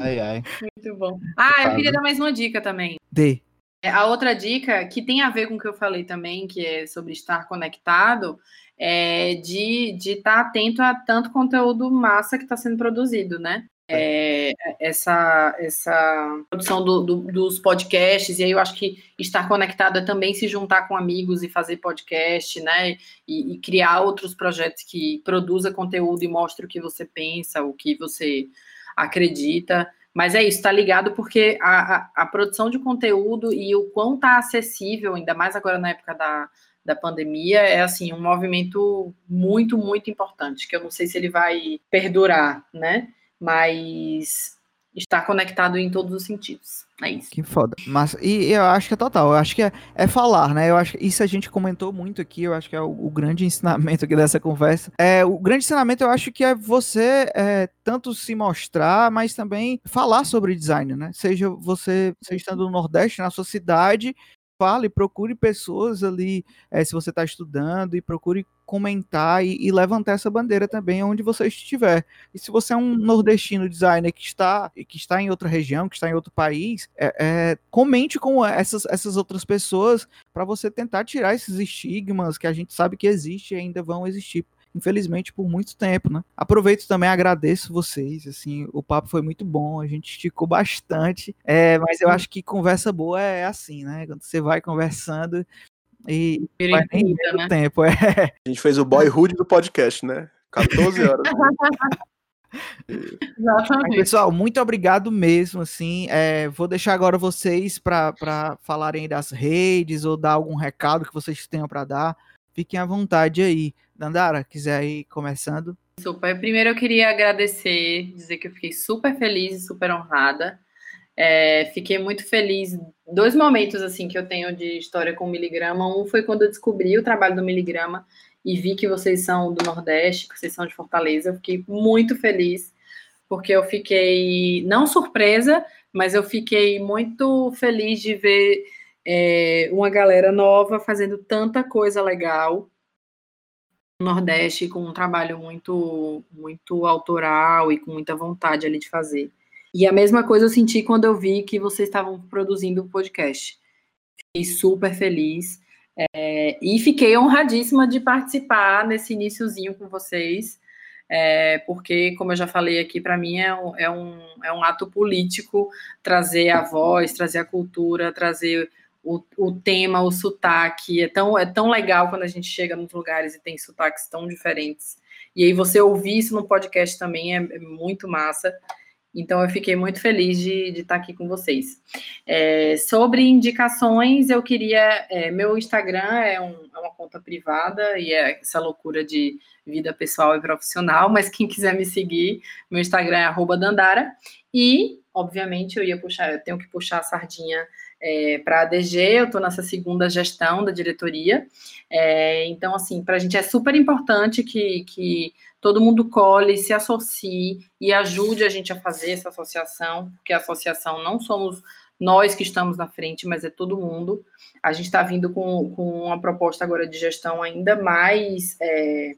Ai, ai. Muito bom. Ah, eu queria dar mais uma dica também. Dê. É, a outra dica, que tem a ver com o que eu falei também, que é sobre estar conectado, é de estar tá atento a tanto conteúdo massa que está sendo produzido, né? é, essa, essa produção do, do, dos podcasts, e aí eu acho que estar conectado é também se juntar com amigos e fazer podcast, né? E, e, criar outros projetos que produza conteúdo e mostre o que você pensa, o que você acredita. Mas é isso, tá ligado porque a, a, a produção de conteúdo e o quão tá acessível, ainda mais agora na época da, da pandemia, é assim, um movimento muito, muito importante, que eu não sei se ele vai perdurar, né? mas estar conectado em todos os sentidos. É isso. Que foda. Mas, e eu acho que é total, eu acho que é, é falar, né? Eu acho isso a gente comentou muito aqui, eu acho que é o, o, grande ensinamento aqui dessa conversa. É, o grande ensinamento eu acho que é você é, tanto se mostrar, mas também falar sobre design, né? Seja você, você estando no Nordeste, na sua cidade, fale, procure pessoas ali, é, se você está estudando, e procure comentar e, e, levantar essa bandeira também onde você estiver. E se você é um nordestino designer que está, que está em outra região, que está em outro país, é, é, comente com essas, essas outras pessoas para você tentar tirar esses estigmas que a gente sabe que existe e ainda vão existir infelizmente, por muito tempo, né? Aproveito também, agradeço vocês, assim, o papo foi muito bom, a gente esticou bastante, é, mas eu acho que conversa boa é assim, né? Quando você vai conversando e vai nem né? o tempo, é. A gente fez o boyhood do podcast, né? 14 horas. Exatamente. Pessoal, muito obrigado mesmo, assim, é, vou deixar agora vocês para falarem das redes ou dar algum recado que vocês tenham para dar, fiquem à vontade aí. Dandara, quiser ir começando? Super. Primeiro eu queria agradecer, dizer que eu fiquei super feliz e super honrada. É, fiquei muito feliz. Dois momentos assim que eu tenho de história com o miligrama. Um foi quando eu descobri o trabalho do miligrama e vi que vocês são do Nordeste, que vocês são de Fortaleza. Eu fiquei muito feliz porque eu fiquei não surpresa, mas eu fiquei muito feliz de ver é, uma galera nova fazendo tanta coisa legal no Nordeste com um trabalho muito muito autoral e com muita vontade ali de fazer. E a mesma coisa eu senti quando eu vi que vocês estavam produzindo o podcast. Fiquei super feliz é, e fiquei honradíssima de participar nesse iníciozinho com vocês, é, porque, como eu já falei aqui, para mim é é, um, é um ato político trazer a voz, trazer a cultura, trazer o, o tema, o sotaque. É tão, é tão legal quando a gente chega nos lugares e tem sotaques tão diferentes. E aí você ouvir isso no podcast também é, é muito massa. Então, eu fiquei muito feliz de, de estar aqui com vocês. É, sobre indicações, eu queria. É, meu Instagram é, um, é, uma conta privada e é essa loucura de vida pessoal e profissional, mas quem quiser me seguir, meu Instagram é Dandara. E, obviamente, eu ia puxar, eu tenho que puxar a sardinha é, para a ADG, eu estou nessa segunda gestão da diretoria. É, então, assim, para a gente é super importante que, que todo mundo cole, se associe e ajude a gente a fazer essa associação, porque a associação não somos nós que estamos na frente, mas é todo mundo. A gente está vindo com, com uma proposta agora de gestão ainda mais. É,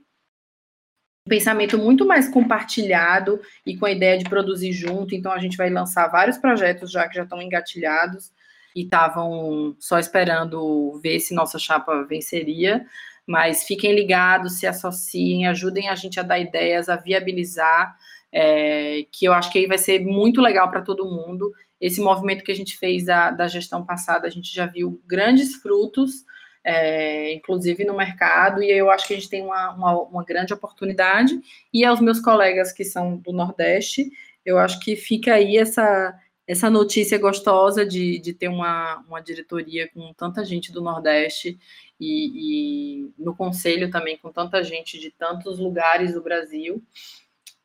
pensamento muito mais compartilhado e com a ideia de produzir junto. Então, a gente vai lançar vários projetos já que já estão engatilhados e estavam só esperando ver se nossa chapa venceria. Mas fiquem ligados, se associem, ajudem a gente a dar ideias, a viabilizar, é, que eu acho que aí vai ser muito legal para todo mundo. Esse movimento que a gente fez da, da gestão passada, a gente já viu grandes frutos, é, inclusive no mercado, e eu acho que a gente tem uma, uma, uma, grande oportunidade. E aos meus colegas que são do Nordeste, eu acho que fica aí essa, essa notícia gostosa de, de ter uma, uma diretoria com tanta gente do Nordeste e, e, no conselho também com tanta gente de tantos lugares do Brasil.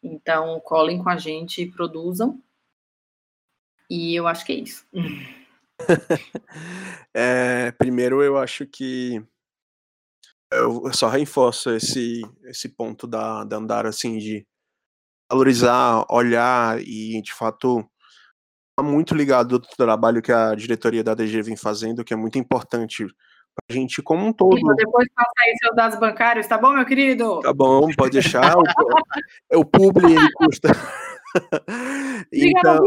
Então, colhem com a gente e produzam. E eu acho que é isso. é, primeiro, eu acho que eu só reforço esse, esse ponto da, da andar assim de valorizar, olhar e de fato muito ligado do trabalho que a diretoria da DG vem fazendo, que é muito importante pra gente como um todo. Depois passa aí seus dados bancários, tá bom, meu querido? Tá bom, pode deixar. o, é o publi, ele custa. então,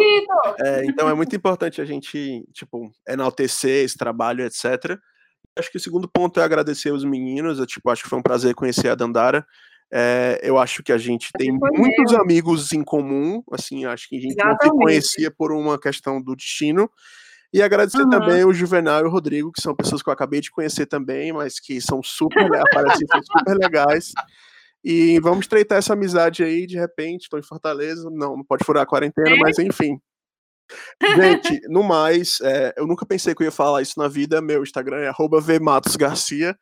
é, então é muito importante a gente, tipo, enaltecer esse trabalho, etc. Acho que o segundo ponto é agradecer os meninos. Eu, tipo, acho que foi um prazer conhecer a Dandara. É, eu acho que a gente tem muitos amigos em comum, assim, acho que a gente Exatamente. não se conhecia por uma questão do destino. E agradecer uhum. também o Juvenal e o Rodrigo, que são pessoas que eu acabei de conhecer também, mas que são super, parecem super legais. E vamos estreitar essa amizade aí, de repente, estou em Fortaleza, não, não pode furar a quarentena, é. mas enfim. Gente, no mais, é, eu nunca pensei que eu ia falar isso na vida, meu Instagram é vmatosgarcia,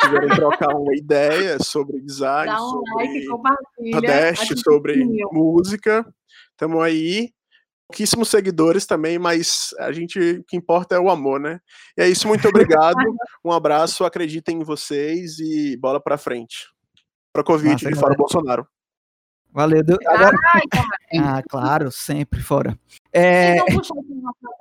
quiserem trocar uma ideia sobre design, um sobre like, Nordeste, sobre música, estamos aí. Pouquíssimos seguidores também, mas a gente, o que importa é o amor, né? E é isso, muito obrigado, um abraço, acreditem em vocês e bola pra frente. Para Covid, Nossa, de fora Bolsonaro. Valeu. Agora... ah, claro, sempre fora. É... Vocês não puxaram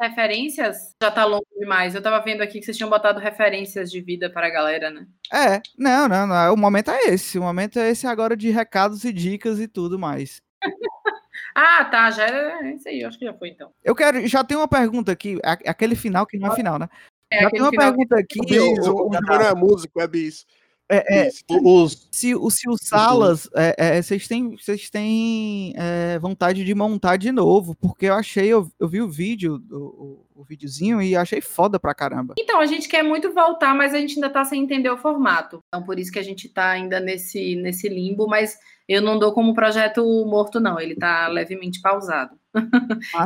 referências? Já tá longo demais. Eu tava vendo aqui que vocês tinham botado referências de vida para a galera, né? É, não, não, não. O momento é esse. O momento é esse agora de recados e dicas e tudo mais. ah, tá. Já era isso aí. Acho que já foi então. Eu quero. Já tem uma pergunta aqui. Aquele final que não é final, né? É, já tem uma pergunta que... aqui. Bis, o, o, o é músico, é bis. É, é, Isso. Os, se, o- se o Salas, é, é, vocês têm, vocês têm é, vontade de montar de novo, porque eu achei, eu, eu vi o vídeo, o, o, o videozinho, e achei foda pra caramba. Então, a gente quer muito voltar, mas a gente ainda tá sem entender o formato. Então, por isso que a gente tá ainda nesse, nesse limbo, mas eu não dou como projeto morto, não. Ele tá levemente pausado.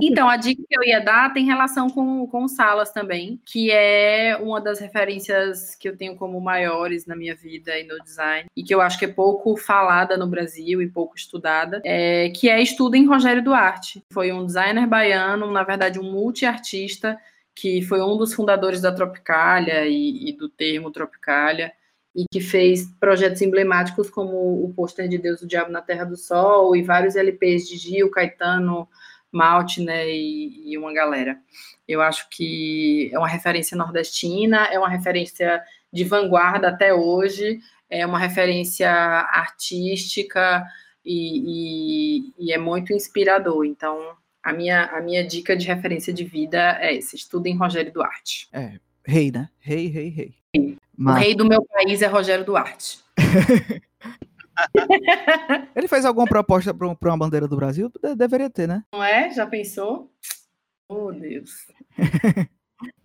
Então, a dica que eu ia dar tem relação com, com Salas também, que é uma das referências que eu tenho como maiores na minha vida e no design, e que eu acho que é pouco falada no Brasil e pouco estudada, é, que é Estudo em Rogério Duarte. Foi um designer baiano, na verdade, um multiartista, que foi um dos fundadores da Tropicália e, e do termo Tropicália, e que fez projetos emblemáticos como o pôster de Deus, o Diabo na Terra do Sol, e vários LPs de Gil, Caetano, Malte, né, e, e uma galera. Eu acho que é uma referência nordestina, é uma referência de vanguarda até hoje, é uma referência artística e, e- e é muito inspirador. Então, a minha, a minha dica de referência de vida é esse, estudo em Rogério Duarte. Rei, né? Rei, rei, rei. O Mas rei do meu país é Rogério Duarte. ele fez alguma proposta pra, pra uma bandeira do Brasil? De- deveria ter, né? Não é? Já pensou? Oh, Deus.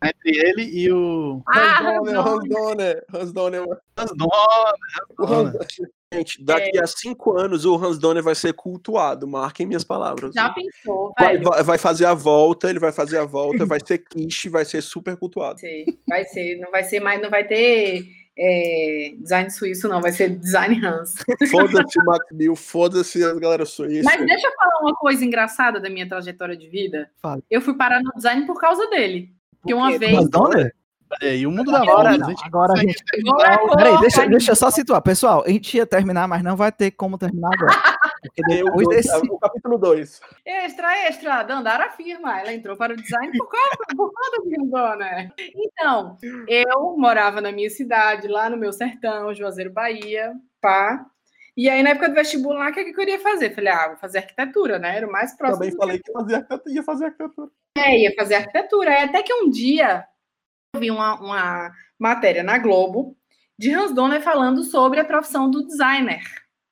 entre ele e o. Ah, Hans Donner, não. Hans Donner, Hans Donner. Hans Donner. O Hans- Gente, daqui a cinco anos o Hans Donner vai ser cultuado, marquem minhas palavras. Já pensou, Vai, vai- vai fazer a volta, ele vai fazer a volta, vai ser quiche, vai ser super cultuado. Vai ser, vai ser, não vai ser mais, não vai ter é, design suíço, não, vai ser design Hans. Foda-se Max Bill, foda-se as galera suíça. Mas deixa eu falar uma coisa engraçada da minha trajetória de vida. Fala. Eu fui parar no design por causa dele. Porque uma vez. Hans É, e o mundo da Agora não, gente. agora a gente. Agora, Peraí, deixa, deixa eu só situar. Pessoal, a gente ia terminar, mas não vai ter como terminar agora. Porque depois dois- desse. o capítulo 2. Extra, extra, Dandara afirma. Ela entrou para o design por causa, por Rondônia. Então, eu morava na minha cidade, lá no meu sertão, Juazeiro, Bahia, pá. E aí, na época do vestibular, o que, que eu queria fazer? Falei, ah, vou fazer arquitetura, né? Era o mais próximo. Também falei que fazia, ia fazer arquitetura. É, ia fazer arquitetura. Aí até que um dia eu vi uma, uma matéria na Globo de Hans Donner falando sobre a profissão do designer.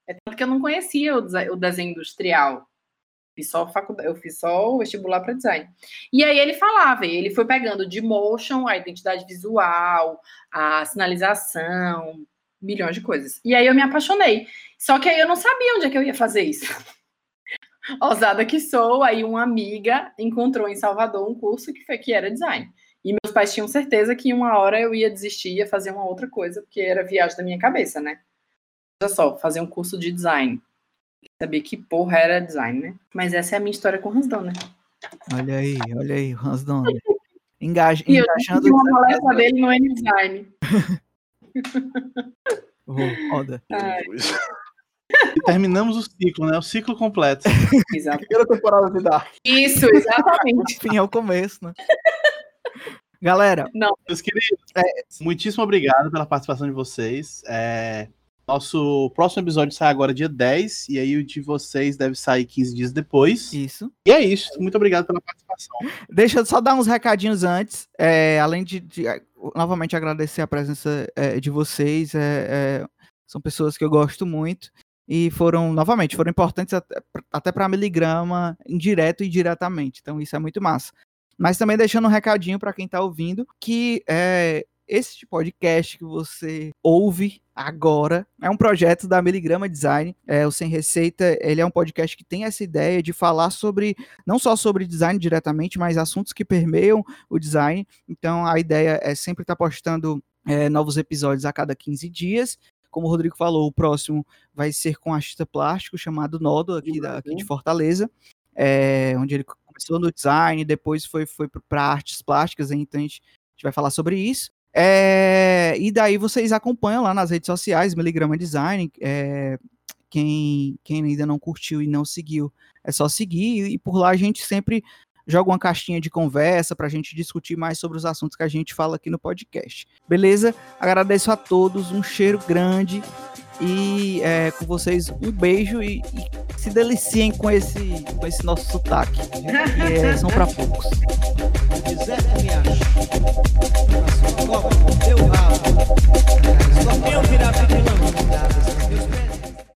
É tanto que eu não conhecia o, desenho industrial. Fiz só faculdade, eu fiz só o vestibular para design. E aí ele falava, ele foi pegando de motion, a identidade visual, a sinalização, milhões de coisas. E aí eu me apaixonei. Só que aí eu não sabia onde é que eu ia fazer isso. Ousada que sou, aí uma amiga encontrou em Salvador um curso que, foi, que era design. E meus pais tinham certeza que uma hora eu ia desistir, ia fazer uma outra coisa, porque era viagem da minha cabeça, né? Olha só, fazer um curso de design. Saber que porra era design, né? Mas essa é a minha história com o Hans Donner. Olha aí, olha aí, o Hans Donner. Engaja, E eu engajando. tive uma palestra dele no N-Design. Oh, foda. E terminamos o ciclo, né? O ciclo completo. Exato. Primeira temporada de Dark. Isso, exatamente. Enfim, é o começo, né? Galera, Meus queridos, muitíssimo obrigado pela participação de vocês. É, nosso próximo episódio sai agora dia 10, e aí o de vocês deve sair 15 dias depois. isso. E é isso. Muito obrigado pela participação. Deixa eu só dar uns recadinhos antes. é, além de, de, é, novamente agradecer a presença é, de vocês. é, é, são pessoas que eu gosto muito. E foram, novamente, foram importantes até, até para a miligrama, indireto e diretamente. Então, isso é muito massa. Mas também deixando um recadinho para quem está ouvindo, que é, esse podcast que você ouve agora é um projeto da Miligrama Design. É, o Sem Receita, ele é um podcast que tem essa ideia de falar sobre não só sobre design diretamente, mas assuntos que permeiam o design. Então a ideia é sempre estar postando é, novos episódios a cada 15 dias. Como o Rodrigo falou, o próximo vai ser com artista plástico chamado Nodo, aqui, da, aqui de Fortaleza, é, onde ele começou no design, depois foi, foi para artes plásticas, então a gente, a gente vai falar sobre isso. É, e daí vocês acompanham lá nas redes sociais, Miligrama Design. é, quem, quem ainda não curtiu e não seguiu, é só seguir. E por lá a gente sempre joga uma caixinha de conversa para a gente discutir mais sobre os assuntos que a gente fala aqui no podcast. Beleza? Agradeço a todos, um cheiro grande e é, com vocês um beijo e, e se deliciem com esse, com esse nosso sotaque, que é, são para poucos. Eu lama.